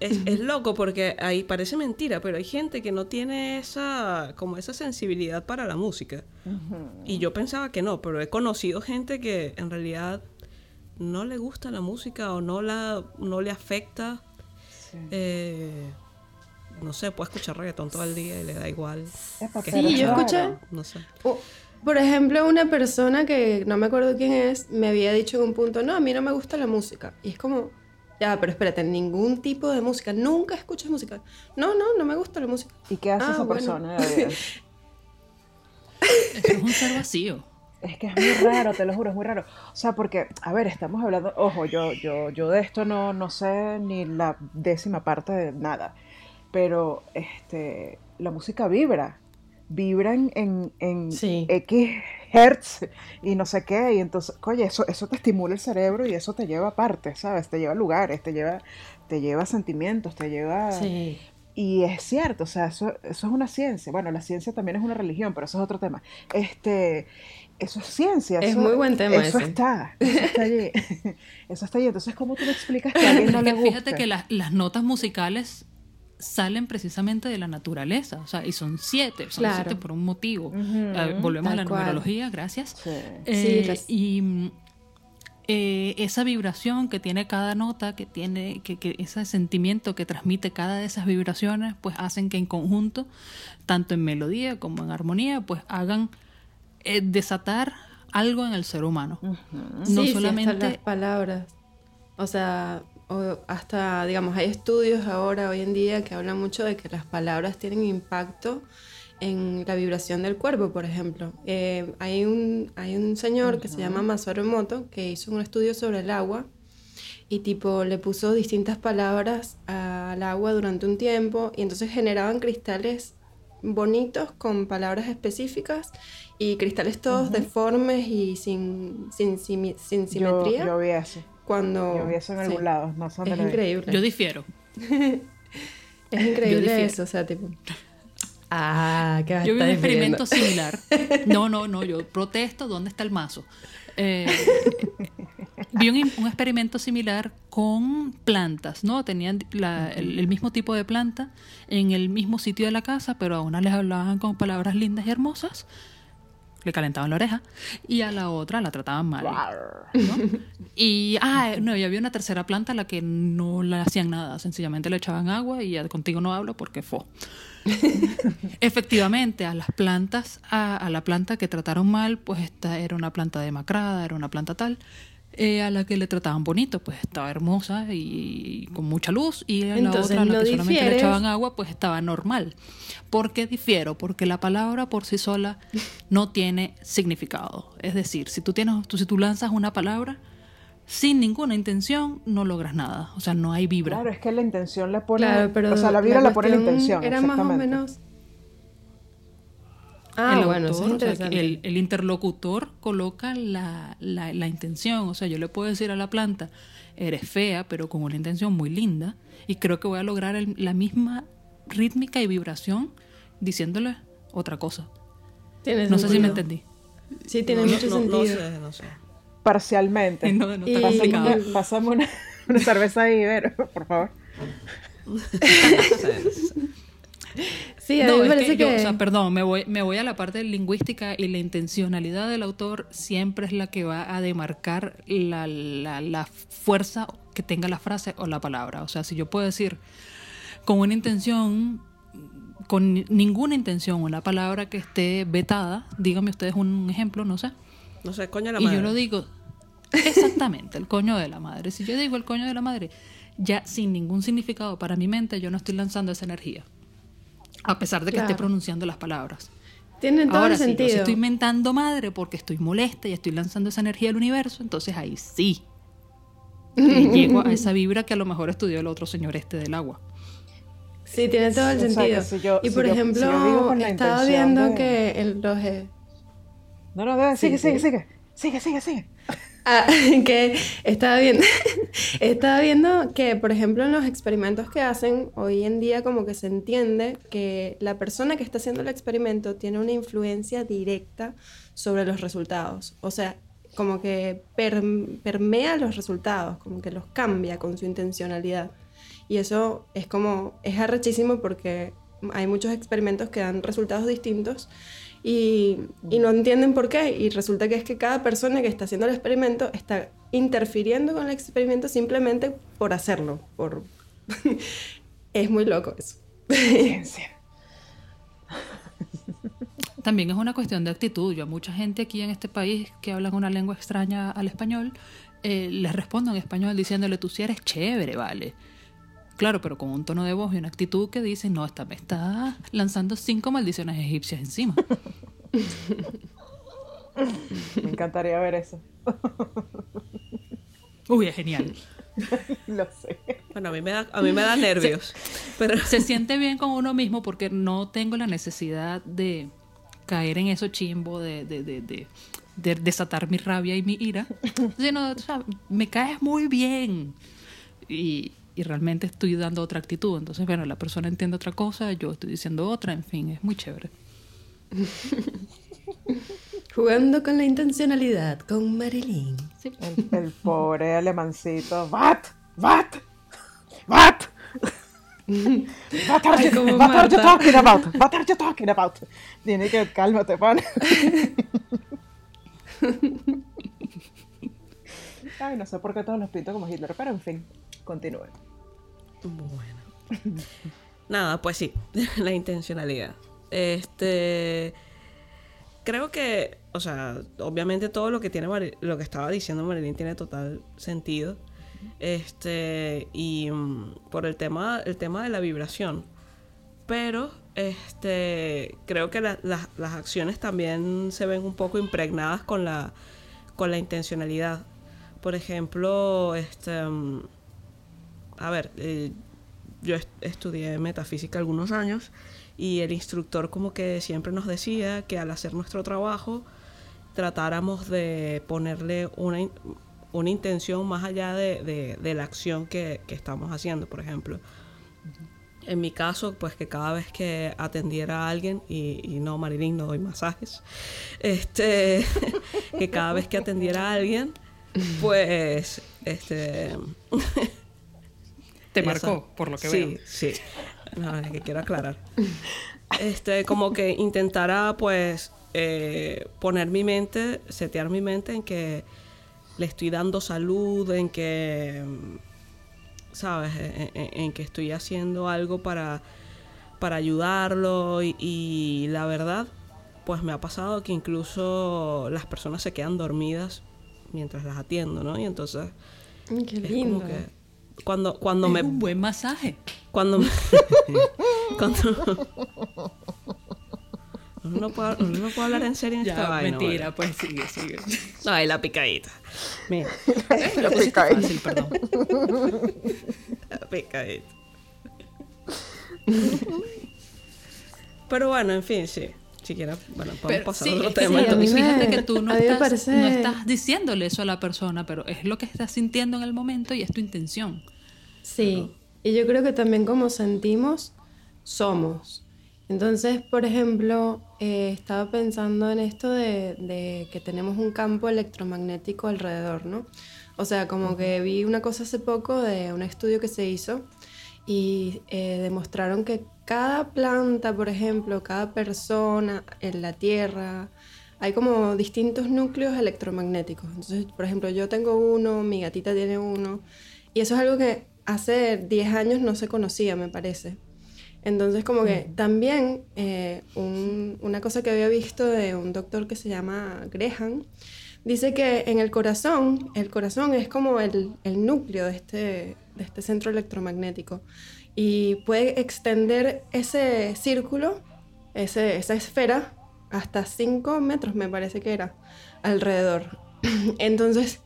es, es loco porque ahí parece mentira, pero hay gente que no tiene esa como esa sensibilidad para la música. Y yo pensaba que no, pero he conocido gente que en realidad no le gusta la música o no la no le afecta. Eh, no sé, puede escuchar reggaetón todo el día y le da igual. Que Sí, yo escuché, No sé. Oh, Por ejemplo, una persona que no me acuerdo quién es, me había dicho en un punto, no, a mí no me gusta la música. Y es como, ya, pero espérate, ningún tipo de música, nunca escuchas música. No, no, no me gusta la música. ¿Y qué hace Ah, esa bueno. persona? Eso es un ser vacío. Es que es muy raro, te lo juro, es muy raro. O sea, porque, a ver, estamos hablando, ojo, yo, yo, yo de esto no, no sé ni la décima parte de nada. Pero este, la música vibra. Vibra en, en, en Sí. X hertz y no sé qué. Y entonces, oye, eso, eso te estimula el cerebro y eso te lleva a partes, ¿sabes? Te lleva a lugares, te lleva, te lleva a sentimientos, te lleva. Sí. Y es cierto, o sea, eso, eso es una ciencia. Bueno, la ciencia también es una religión, pero eso es otro tema. Este, eso es ciencia. Es eso- muy buen tema Eso ese. está, eso está allí. Eso está allí. Entonces, ¿cómo tú le explicas que a alguien no le gusta? fíjate que las- las notas musicales salen precisamente de la naturaleza, o sea, y son siete, son Claro. siete por un motivo. Eh, volvemos a la cual. numerología, gracias. Sí. Eh, Sí, las- y eh, esa vibración que tiene cada nota, que tiene, que, que ese sentimiento que transmite cada de esas vibraciones, pues hacen que en conjunto, tanto en melodía como en armonía, pues hagan eh, desatar algo en el ser humano. No sí, sí, hasta solamente las palabras. O sea, o hasta, digamos, hay estudios ahora, hoy en día, que hablan mucho de que las palabras tienen impacto en la vibración del cuerpo, por ejemplo. Eh, hay, un, hay un señor que se llama Masaru Emoto que hizo un estudio sobre el agua y tipo le puso distintas palabras al agua durante un tiempo y entonces generaban cristales bonitos con palabras específicas y cristales todos deformes y sin, sin, sin Yo, simetría. yo vi eso. Cuando Yo vi eso en sí. algún lado. No sé dónde Es increíble. yo difiero. es increíble difiero. eso, o sea, tipo. Ah, ¿qué Yo vi un experimento similar. No, no, no, yo protesto, ¿dónde está el mazo? Eh, vi un, un experimento similar con plantas, ¿no? Tenían la- el, el mismo tipo de planta en el mismo sitio de la casa, pero a una les hablaban con palabras lindas y hermosas, le calentaban la oreja, y a la otra la trataban mal. ¿no? Y, ah, no, y había una tercera planta a la que no le hacían nada, sencillamente le echaban agua y ya contigo no hablo porque fue. Efectivamente, a las plantas, a, a la planta que trataron mal, pues esta era una planta demacrada, era una planta tal. Eh, a la que le trataban bonito, pues estaba hermosa y, con mucha luz, y a la Entonces, otra, a la no que solamente le echaban agua, pues estaba normal. ¿Por qué difiero? Porque la palabra por sí sola no tiene significado. Es decir, si tú, tienes, tú, si tú lanzas una palabra sin ninguna intención, no logras nada. O sea, no hay vibra. Claro, es que la intención le pone. Claro, pero o sea, la vibra la, pone la intención. Era más o exactamente. menos. Ah, el bueno, eso es o sea, interesante. el, el interlocutor coloca la, la- la intención. O sea, yo le puedo decir a la planta, eres fea, pero con una intención muy linda. Y creo que voy a lograr el- la misma rítmica y vibración diciéndole otra cosa. Tiene No sé si me entendí. Sí, tiene No, mucho no, no sentido. sé, no sé. Parcialmente. No, no está Y- una, pásame una, una cerveza ahí, Vero, por favor. Sí, a mí No, me es parece que, que... yo, o sea, perdón, me voy, me voy a la parte lingüística y la intencionalidad del autor siempre es la que va a demarcar la, la- la fuerza que tenga la frase o la palabra. O sea, si yo puedo decir con una intención, con ni- ninguna intención, una palabra que esté vetada, díganme ustedes un ejemplo, no sé. No sé, coño la Y madre. yo lo digo exactamente, el coño de la madre. Si yo digo el coño de la madre, ya sin ningún significado para mi mente, yo no estoy lanzando esa energía. A pesar de que esté Claro. pronunciando las palabras. Tiene todo Ahora el yo sentido. si estoy mentando madre porque estoy molesta y estoy lanzando esa energía al universo, entonces ahí sí. eh, llego a esa vibra que a lo mejor estudió el otro señor este del agua. Sí, tiene todo el O sea, sentido. si yo- y si por yo- ejemplo, si yo la estaba viendo de- que el, los... eh, No, no, sigue, Sí, sigue, sí. sigue. Sigue, sigue, sigue. Ah, que estaba viendo, estaba viendo que, por ejemplo, en los experimentos que hacen, hoy en día como que se entiende que la persona que está haciendo el experimento tiene una influencia directa sobre los resultados. O sea, como que per- permea los resultados, como que los cambia con su intencionalidad. Y eso es como, es arrechísimo porque hay muchos experimentos que dan resultados distintos y, y no entienden por qué. Y resulta que es que cada persona que está haciendo el experimento está interfiriendo con el experimento simplemente por hacerlo. Por... es muy loco eso. Ciencia. También es una cuestión de actitud. Yo a mucha gente aquí en este país que hablan una lengua extraña al español, eh, les respondo en español diciéndole, tú sí eres chévere, vale. Claro, pero con un tono de voz y una actitud que dice, no, esta me está lanzando cinco maldiciones egipcias encima. Me encantaría ver eso. Uy, es genial. Lo sé. Bueno, a mí me da, a mí me da nervios. Pero Se siente bien con uno mismo porque no tengo la necesidad de caer en eso chimbo, de, de, de, de- de desatar mi rabia y mi ira, sino, o sea, me caes muy bien. Y, y realmente estoy dando otra actitud. Entonces, bueno, la persona entiende otra cosa, yo estoy diciendo otra, en fin, es muy chévere. Jugando con la intencionalidad con Marilyn. Sí. El, el pobre alemancito. ¿What? ¿What? ¿What? What are, you, what are you talking about? What are you talking about? Tiene que cálmate, pan. Ay, no sé por qué todos los pinto como Hitler, pero en fin, continúen. Bueno. Nada, pues sí, la intencionalidad. Este. Creo que, o sea, obviamente todo lo que tiene lo que estaba diciendo Marilyn tiene total sentido. Este, y mm, por el tema, el tema de la vibración. Pero, este, creo que la- las acciones también se ven un poco impregnadas con la, con la intencionalidad. Por ejemplo, este, mm, a ver, eh, yo est- estudié metafísica algunos años y el instructor como que siempre nos decía que al hacer nuestro trabajo tratáramos de ponerle una, in- una intención más allá de, de- de la acción que, que estamos haciendo, por ejemplo. En mi caso, pues que cada vez que atendiera a alguien, y, y no, Marilyn, no doy masajes, este, que cada vez que atendiera a alguien, pues, este, Te marcó, por lo que sí, veo. Sí, No, es que quiero aclarar. Este, como que intentara, pues, eh, poner mi mente, setear mi mente en que le estoy dando salud, en que, ¿sabes? En, en- en que estoy haciendo algo para, para ayudarlo y, y la verdad, pues me ha pasado que incluso las personas se quedan dormidas mientras las atiendo, ¿no? Y entonces Qué es lindo. como que cuando, cuando Es me un buen masaje. cuando me- cuando no puede, uno no puede hablar en serio en esta Ya, vaina, mentira, pues sigue, sigue. Ay, la picadita. Mira, lo pusiste fácil, perdón. la picadita. Pero bueno, en fin, sí. Si quieres, bueno, podemos Pero pasar sí, a otro tema. sí, a mí fíjate, me- fíjate que tú no estás, parece- no estás diciéndole eso a la persona, pero es lo que estás sintiendo en el momento y es tu intención. Sí, y yo creo que también como sentimos, somos. Entonces, por ejemplo, eh, estaba pensando en esto de, de que tenemos un campo electromagnético alrededor, ¿no? O sea, como que vi una cosa hace poco de un estudio que se hizo y eh, demostraron que cada planta, por ejemplo, cada persona en la Tierra, hay como distintos núcleos electromagnéticos. Entonces, por ejemplo, yo tengo uno, mi gatita tiene uno, y eso es algo que hace 10 años no se conocía, me parece. Entonces, como que también eh, un- una cosa que había visto de un doctor que se llama Graham, dice que en el corazón, el corazón es como el, el núcleo de este, de este centro electromagnético y puede extender ese círculo, ese, esa esfera, hasta 5 metros, me parece que era, alrededor. Entonces,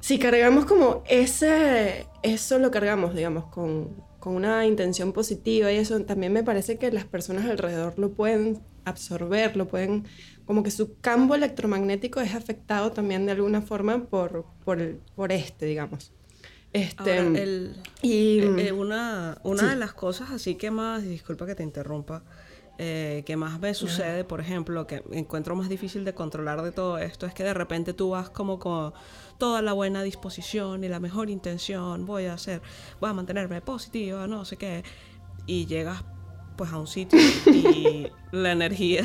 si cargamos como ese, eso lo cargamos, digamos, con, con una intención positiva y eso, también me parece que las personas alrededor lo pueden absorber, lo pueden, como que su campo electromagnético es afectado también de alguna forma por, por, por este, digamos. Este, Ahora, el, y, eh, eh, una una sí. de las cosas así que más, disculpa que te interrumpa, eh, que más me sucede, por ejemplo, que encuentro más difícil de controlar de todo esto, es que de repente tú vas como con toda la buena disposición y la mejor intención, voy a hacer, voy a mantenerme positiva, no sé qué, y llegas pues a un sitio y la energía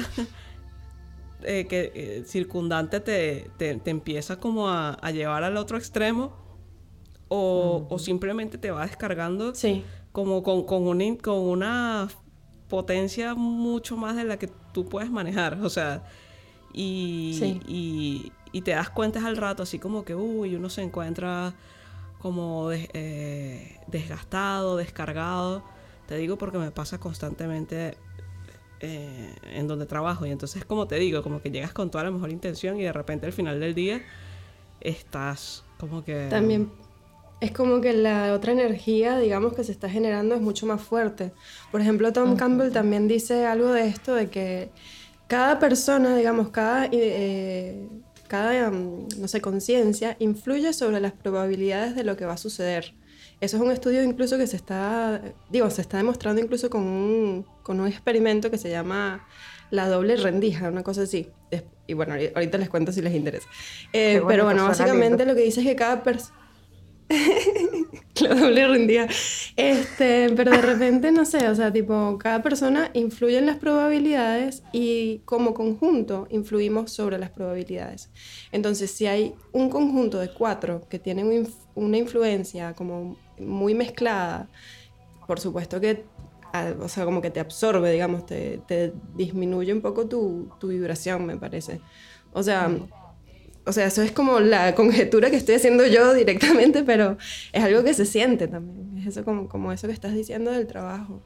eh, que circundante te, te- te empieza como a, a llevar al otro extremo o, o simplemente te va descargando sí, como con, con una, in- con una potencia mucho más de la que tú puedes manejar, o sea, y, Sí. y, y te das cuenta al rato, así como que, uy, uno se encuentra como des- eh, desgastado, descargado, te digo porque me pasa constantemente eh, en donde trabajo, y entonces como te digo, como que llegas con toda la mejor intención y de repente al final del día estás como que... También es como que la otra energía, digamos, que se está generando es mucho más fuerte. Por ejemplo, Tom Campbell también dice algo de esto, de que cada persona, digamos, cada, eh, cada mm, no sé, conciencia influye sobre las probabilidades de lo que va a suceder. Eso es un estudio incluso que se está, digo, se está demostrando incluso con un, con un experimento que se llama la doble rendija, una cosa así. Y bueno, ahori- ahorita les cuento si les interesa. Eh, pero bueno, básicamente lindo. lo que dice es que cada persona... la doble rendija. Este, pero de repente, no sé, o sea, tipo, cada persona influye en las probabilidades y como conjunto influimos sobre las probabilidades. Entonces, si hay un conjunto de cuatro que tienen una influencia como muy mezclada, por supuesto que, o sea, como que te absorbe, digamos, te, te disminuye un poco tu, tu vibración, me parece. O sea, o sea, eso es como la conjetura que estoy haciendo yo directamente, pero es algo que se siente también. Es eso como, como eso que estás diciendo del trabajo.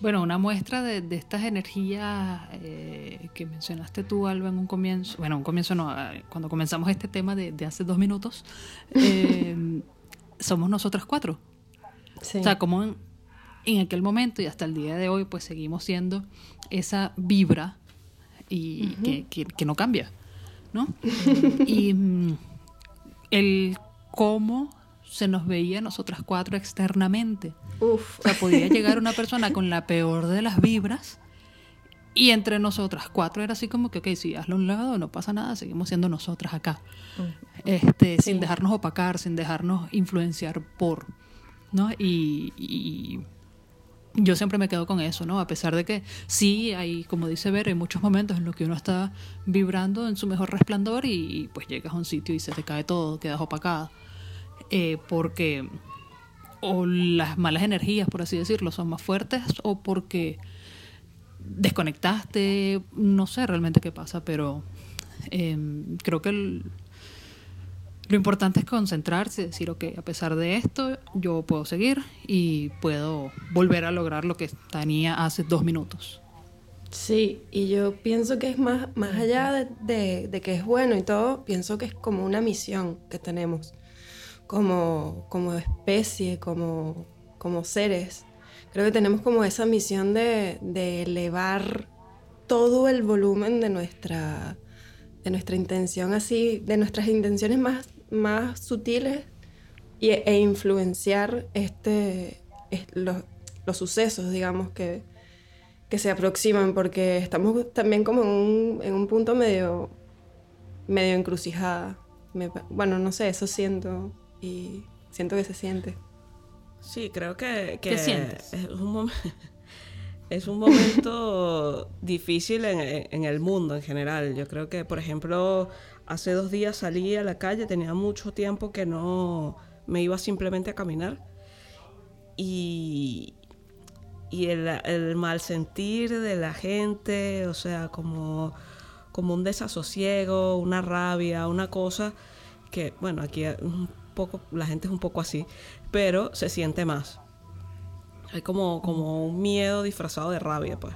Bueno, una muestra de, de estas energías eh, que mencionaste tú, Alba, en un comienzo, bueno, un comienzo no, eh, cuando comenzamos este tema de, de hace dos minutos, eh, somos nosotras cuatro. Sí. O sea, como en, en aquel momento y hasta el día de hoy, pues seguimos siendo esa vibra y que, que- que no cambia, ¿no? y mm, el cómo se nos veía nosotras cuatro externamente. Uf. O sea, podía llegar una persona con la peor de las vibras y entre nosotras cuatro era así como que, ok, sí, hazlo a un lado, no pasa nada, seguimos siendo nosotras acá. Este, Sin dejarnos opacar, sin dejarnos influenciar por, ¿no? Y, y yo siempre me quedo con eso, ¿no? A pesar de que sí hay, como dice Ver, hay muchos momentos en los que uno está vibrando en su mejor resplandor y, pues llegas a un sitio y se te cae todo, quedas opacada. Eh, porque o las malas energías, por así decirlo, son más fuertes o porque desconectaste, no sé realmente qué pasa, pero Em, creo que lo importante es concentrarse, decir, ok, a pesar de esto, yo puedo seguir y puedo volver a lograr lo que tenía hace dos minutos. Sí, y yo pienso que es más, más allá de, de, que es bueno y todo, pienso que es como una misión que tenemos como, como especie, como, como seres. Creo que tenemos como esa misión de, de elevar todo el volumen de nuestra, de nuestra intención así, de nuestras intenciones más, más sutiles y, e influenciar este, los, los sucesos, digamos, que, que se aproximan, porque estamos también como en un, en un punto medio, medio encrucijada. bueno, no sé, eso siento y siento que se siente. Sí, creo que, que es un, es un momento difícil en, el mundo en general. Yo creo que, por ejemplo, hace dos días salí a la calle, tenía mucho tiempo que no me iba simplemente a caminar. Y, y el, el mal sentir de la gente, o sea, como, como un desasosiego, una rabia, una cosa que, bueno, aquí un poco, la gente es un poco así, pero se siente más. Hay como, como un miedo disfrazado de rabia, pues.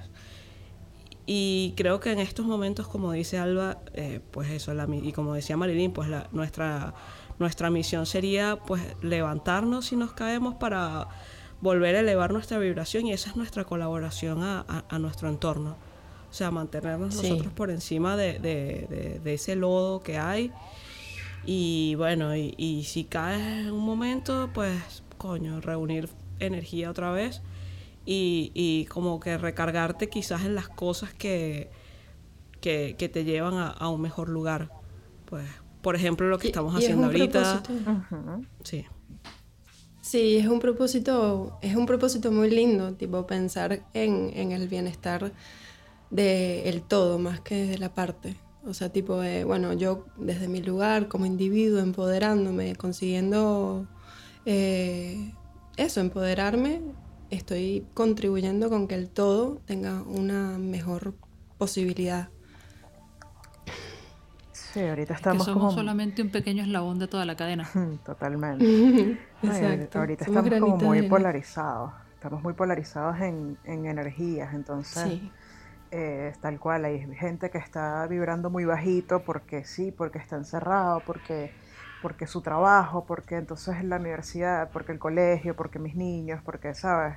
Y creo que en estos momentos, como dice Alba, eh, pues eso, la, y como decía Marilyn, pues la, nuestra, nuestra misión sería pues levantarnos si nos caemos para volver a elevar nuestra vibración y esa es nuestra colaboración a, nuestro entorno. O sea, mantenernos nosotros por encima de, ese lodo que hay. Y bueno, y, si caes en un momento, pues, coño, reunir energía otra vez y, como que recargarte quizás en las cosas que, que, te llevan a, un mejor lugar. Pues, por ejemplo, lo que estamos haciendo ahorita. Sí. Sí, es un propósito, es un propósito muy lindo, tipo pensar en, el bienestar del todo más que de la parte. O sea, tipo de, bueno, yo desde mi lugar como individuo, empoderándome, consiguiendo eh, eso, empoderarme, estoy contribuyendo con que el todo tenga una mejor posibilidad. Sí, ahorita estamos que somos solamente un pequeño eslabón de toda la cadena. Totalmente. ahorita estamos como muy polarizados. Estamos muy polarizados en, energías, entonces eh, tal cual. Hay gente que está vibrando muy bajito porque sí, porque está encerrado, porque porque su trabajo, porque entonces la universidad, porque el colegio, porque mis niños, porque, ¿sabes?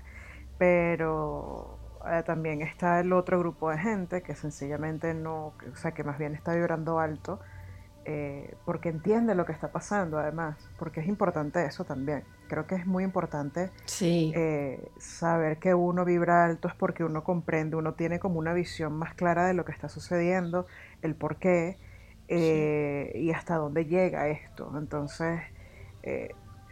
Pero eh, también está el otro grupo de gente que sencillamente no, o sea, que más bien está vibrando alto, eh, porque entiende lo que está pasando además, porque es importante eso también. Creo que es muy importante eh, saber que uno vibra alto es porque uno comprende, uno tiene como una visión más clara de lo que está sucediendo, el por qué y hasta dónde llega esto. Entonces,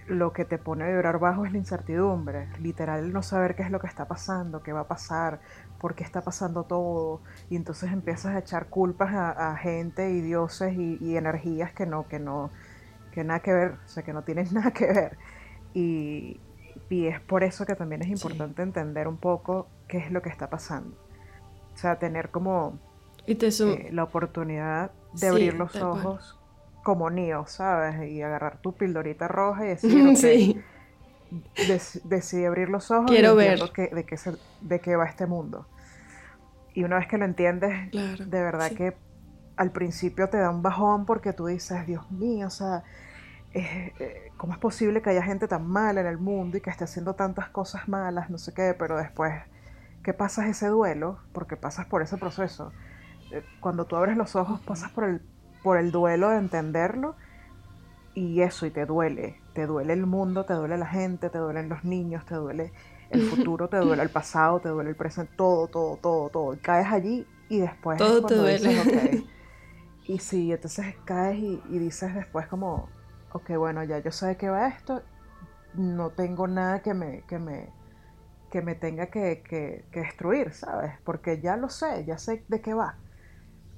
lo que te pone a vibrar bajo es la incertidumbre, literal no saber qué es lo que está pasando, qué va a pasar, por qué está pasando todo, y entonces empiezas a echar culpas a, gente y dioses y, energías que no, que no, que nada que ver, o sea, que no tienen nada que ver. Y, es por eso que también es importante entender un poco qué es lo que está pasando. O sea, tener como eh, la oportunidad de abrir los ojos como Neo, ¿sabes? Y agarrar tu pildorita roja y decir, sí. decidí abrir los ojos Quiero ver de, qué de qué va este mundo. Y una vez que lo entiendes, de verdad que al principio te da un bajón porque tú dices, Dios mío, o sea, eh, ¿cómo es posible que haya gente tan mala en el mundo y que esté haciendo tantas cosas malas, no sé qué? Pero después ¿qué pasas ese duelo, porque pasas por ese proceso. Eh, cuando tú abres los ojos, pasas por el por el duelo de entenderlo y eso, y te duele, te duele el mundo, te duele la gente, te duelen los niños, te duele el futuro, te duele el pasado, te duele el presente, todo, todo, todo, todo. Y caes allí y después... Todo te duele. Y sí, entonces caes y, dices después como, ok, bueno, ya yo sé de qué va esto, no tengo nada que me, que me, que me tenga que, que, que destruir, ¿sabes? Porque ya lo sé, ya sé de qué va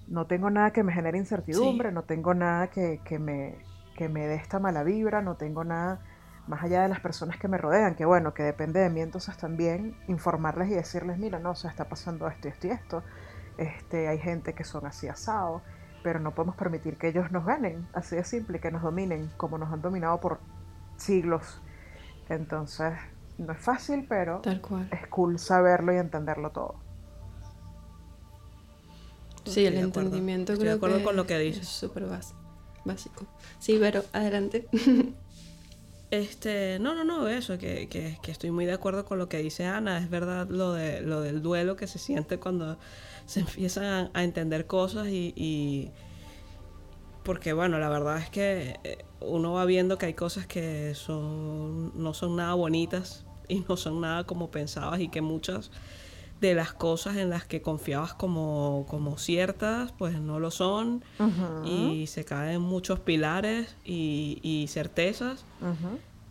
no tengo nada que me genere incertidumbre, no tengo nada que, me, que me dé esta mala vibra, no tengo nada más allá de las personas que me rodean, que bueno, que depende de mí entonces también informarles y decirles, mira, no, o sea, está pasando esto y esto y esto, este, hay gente que son así asados, pero no podemos permitir que ellos nos ganen, así de simple, que nos dominen, como nos han dominado por siglos. Entonces, no es fácil, pero Tal cual. es cool saberlo y entenderlo todo. Sí, el entendimiento Estoy de creo acuerdo que con lo que es dices. súper bas- básico. Sí, pero adelante. Este, no, no, no, eso, que, que, que estoy muy de acuerdo con lo que dice Ana. Es verdad lo, de, lo del duelo que se siente cuando se empiezan a, a entender cosas y, y- Porque, bueno, la verdad es que eh, uno va viendo que hay cosas que son no son nada bonitas y no son nada como pensabas y que muchas de las cosas en las que confiabas como, como ciertas, pues no lo son. Y se caen muchos pilares y, y certezas.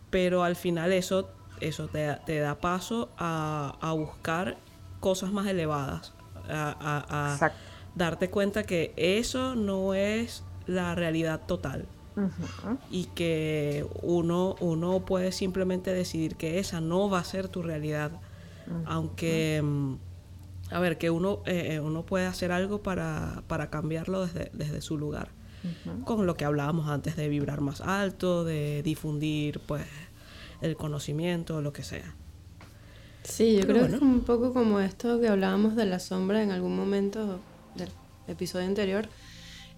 Pero al final eso, eso te, da- te da paso a, a buscar cosas más elevadas, a, a- darte cuenta que eso no es la realidad total. Y que uno, uno puede simplemente decidir que esa no va a ser tu realidad, aunque, mm, a ver, que uno, eh, eh, uno puede hacer algo para, para cambiarlo desde, desde su lugar con lo que hablábamos antes de vibrar más alto, de difundir pues el conocimiento, lo que sea. Sí, yo Pero creo bueno. que es un poco como esto que hablábamos de la sombra en algún momento del episodio anterior.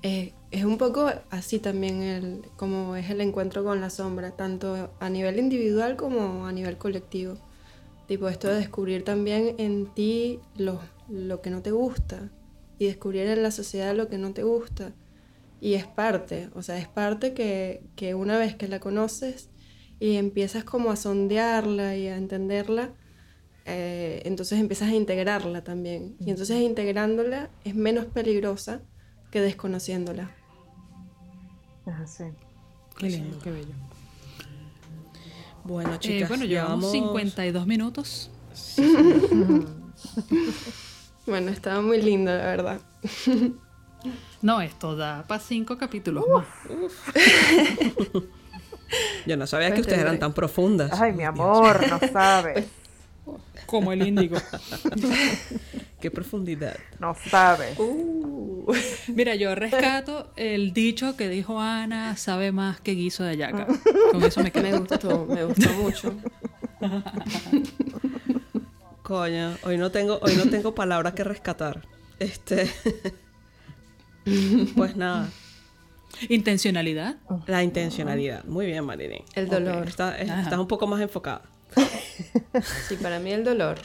Eh, es un poco así también el, como es el encuentro con la sombra, tanto a nivel individual como a nivel colectivo. Tipo esto de descubrir también en ti lo, lo que no te gusta y descubrir en la sociedad lo que no te gusta. Y es parte, o sea, es parte que, que una vez que la conoces y empiezas como a sondearla y a entenderla, eh, entonces empiezas a integrarla también. Y entonces integrándola es menos peligrosa que desconociéndola. Es así. Qué lindo, qué bello. Bueno, Eh, chicas, bueno, llevamos llevamos 52 minutos. Bueno, estaba muy lindo, la verdad. No, esto da para cinco capítulos más. Yo no sabía que Pues ustedes eran tan profundas. Ay, mi amor, no sabes. Como el índigo. Qué profundidad. No sabes. Uh. Mira, yo rescato el dicho que dijo Ana, sabe más que guiso de ayaca. Con eso me Me quedo. gustó, me gustó mucho. Coño, hoy no tengo, hoy no tengo palabras que rescatar. Este. pues nada. Intencionalidad. La intencionalidad. Muy bien, Marilyn. El dolor. estás un poco más enfocada. Sí, para mí el dolor.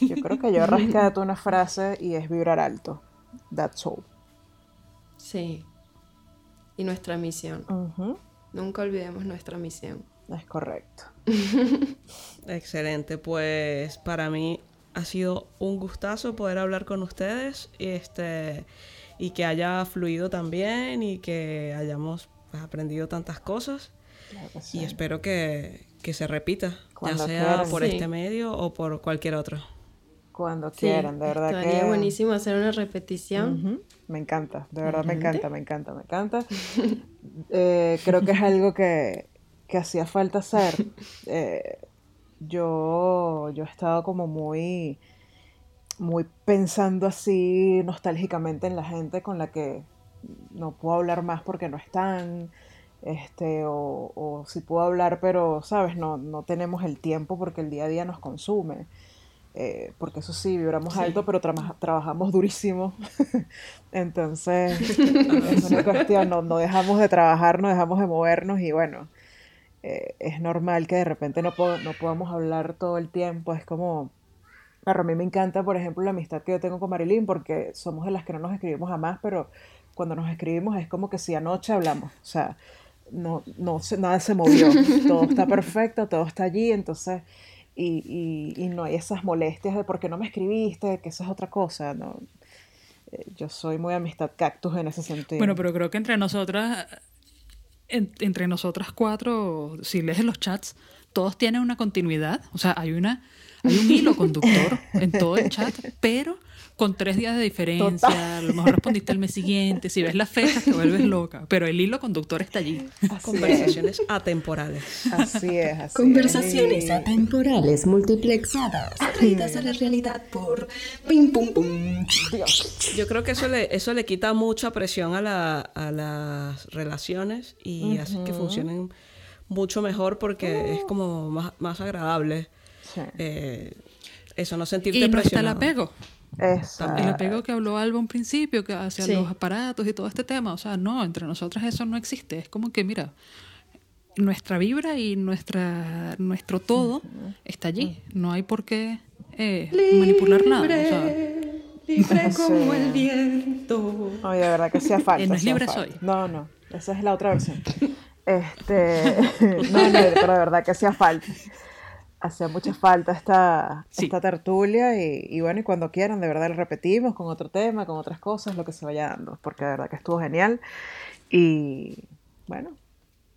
Yo creo que yo rescato una frase y es vibrar alto. That's all. Sí. Y nuestra misión. Nunca olvidemos nuestra misión. Es correcto. Excelente, pues para mí ha sido un gustazo poder hablar con ustedes y este y que haya fluido también y que hayamos pues, aprendido tantas cosas Claro que sí. y espero que, que se repita, Cuando ya sea por Sí. este medio o por cualquier otro. Cuando Sí, quieran, de verdad estaría que... buenísimo hacer una repetición. Me encanta, de verdad me encanta, me encanta, me encanta. Eh, creo que es algo que, que hacía falta hacer. Eh, yo, yo he estado como muy, muy pensando así nostálgicamente en la gente con la que no puedo hablar más porque no están, este, o, o si puedo hablar, pero, sabes, no, no tenemos el tiempo porque el día a día nos consume. Eh, porque eso sí, vibramos alto, pero trama- trabajamos durísimo. Entonces, es una cuestión, no, no dejamos de trabajar, no dejamos de movernos y bueno, eh, es normal que de repente no, po- no podamos hablar todo el tiempo. Es como, a mí me encanta, por ejemplo, la amistad que yo tengo con Marilyn porque somos de las que no nos escribimos jamás, pero cuando nos escribimos es como que si anoche hablamos. O sea, no, no nada se movió, todo está perfecto, todo está allí, entonces, y, y, y no hay esas molestias de por qué no me escribiste, que eso es otra cosa, ¿no? Eh, Yo soy muy amistad cactus en ese sentido. Bueno, pero creo que entre nosotras, en- entre nosotras cuatro, si lees los chats, todos tienen una continuidad. O sea, hay una, Hay un hilo conductor en todo el chat, pero con tres días de diferencia, a lo mejor respondiste al mes siguiente, si ves las fechas te vuelves loca, pero el hilo conductor está allí. Así Conversaciones atemporales. es, así es. Así Conversaciones es. atemporales multiplexadas, traídas a la realidad por pim pum pum. Yo creo que eso le, eso le quita mucha presión a, la- a las relaciones y hace que funcionen mucho mejor porque es como más, más agradable. Sí. eh, eso, no sentirte Y no está el presionado. apego. Esa- El apego que habló Alba un principio, que hacia Sí. los aparatos y todo este tema. O sea, no, entre nosotras eso no existe. Es como que, mira, nuestra vibra y nuestra, nuestro todo está allí. No hay por qué eh, manipular nada. O sea, libre Sí. como el viento. Ay, de verdad que hacía falta. Eh, no es libre soy. No, no, esa es la otra versión. Este, no, no, pero de verdad que hacía falta. Hacía mucha falta esta, Sí. esta tertulia y, y bueno, y cuando quieran, de verdad lo repetimos con otro tema, con otras cosas, lo que se vaya dando, porque de verdad que estuvo genial. Y bueno,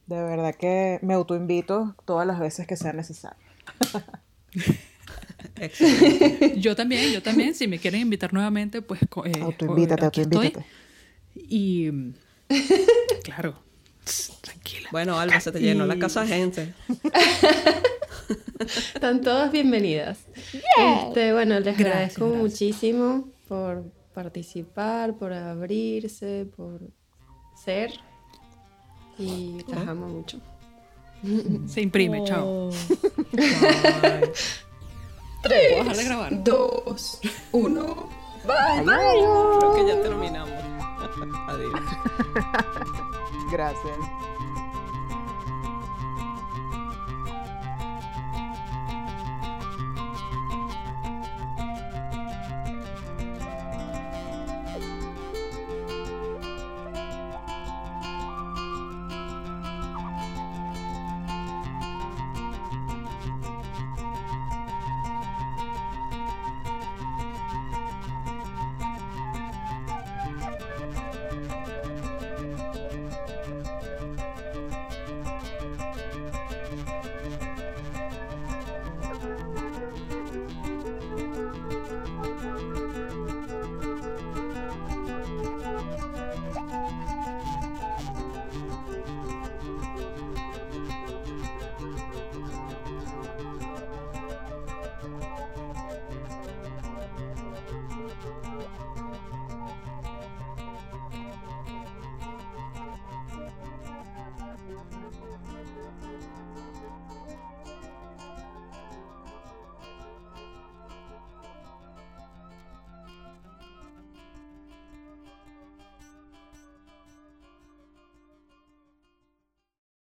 de verdad que me autoinvito todas las veces que sea necesario. Excelente. yo también, yo también. Si me quieren invitar nuevamente, pues. eh, Autoinvítate, aquí estoy. autoinvítate. Y. Claro. Tranquila. Bueno, Alba, se te llenó la casa de gente. Están todas bienvenidas. Este, bueno, les Gracias, agradezco gracias. muchísimo por participar, por abrirse, por ser. Y las amo mucho. Se imprime, chao. Ay. ¿Puedo dejar de grabar? Dos, uno. Creo que ya terminamos. Adiós. Gracias.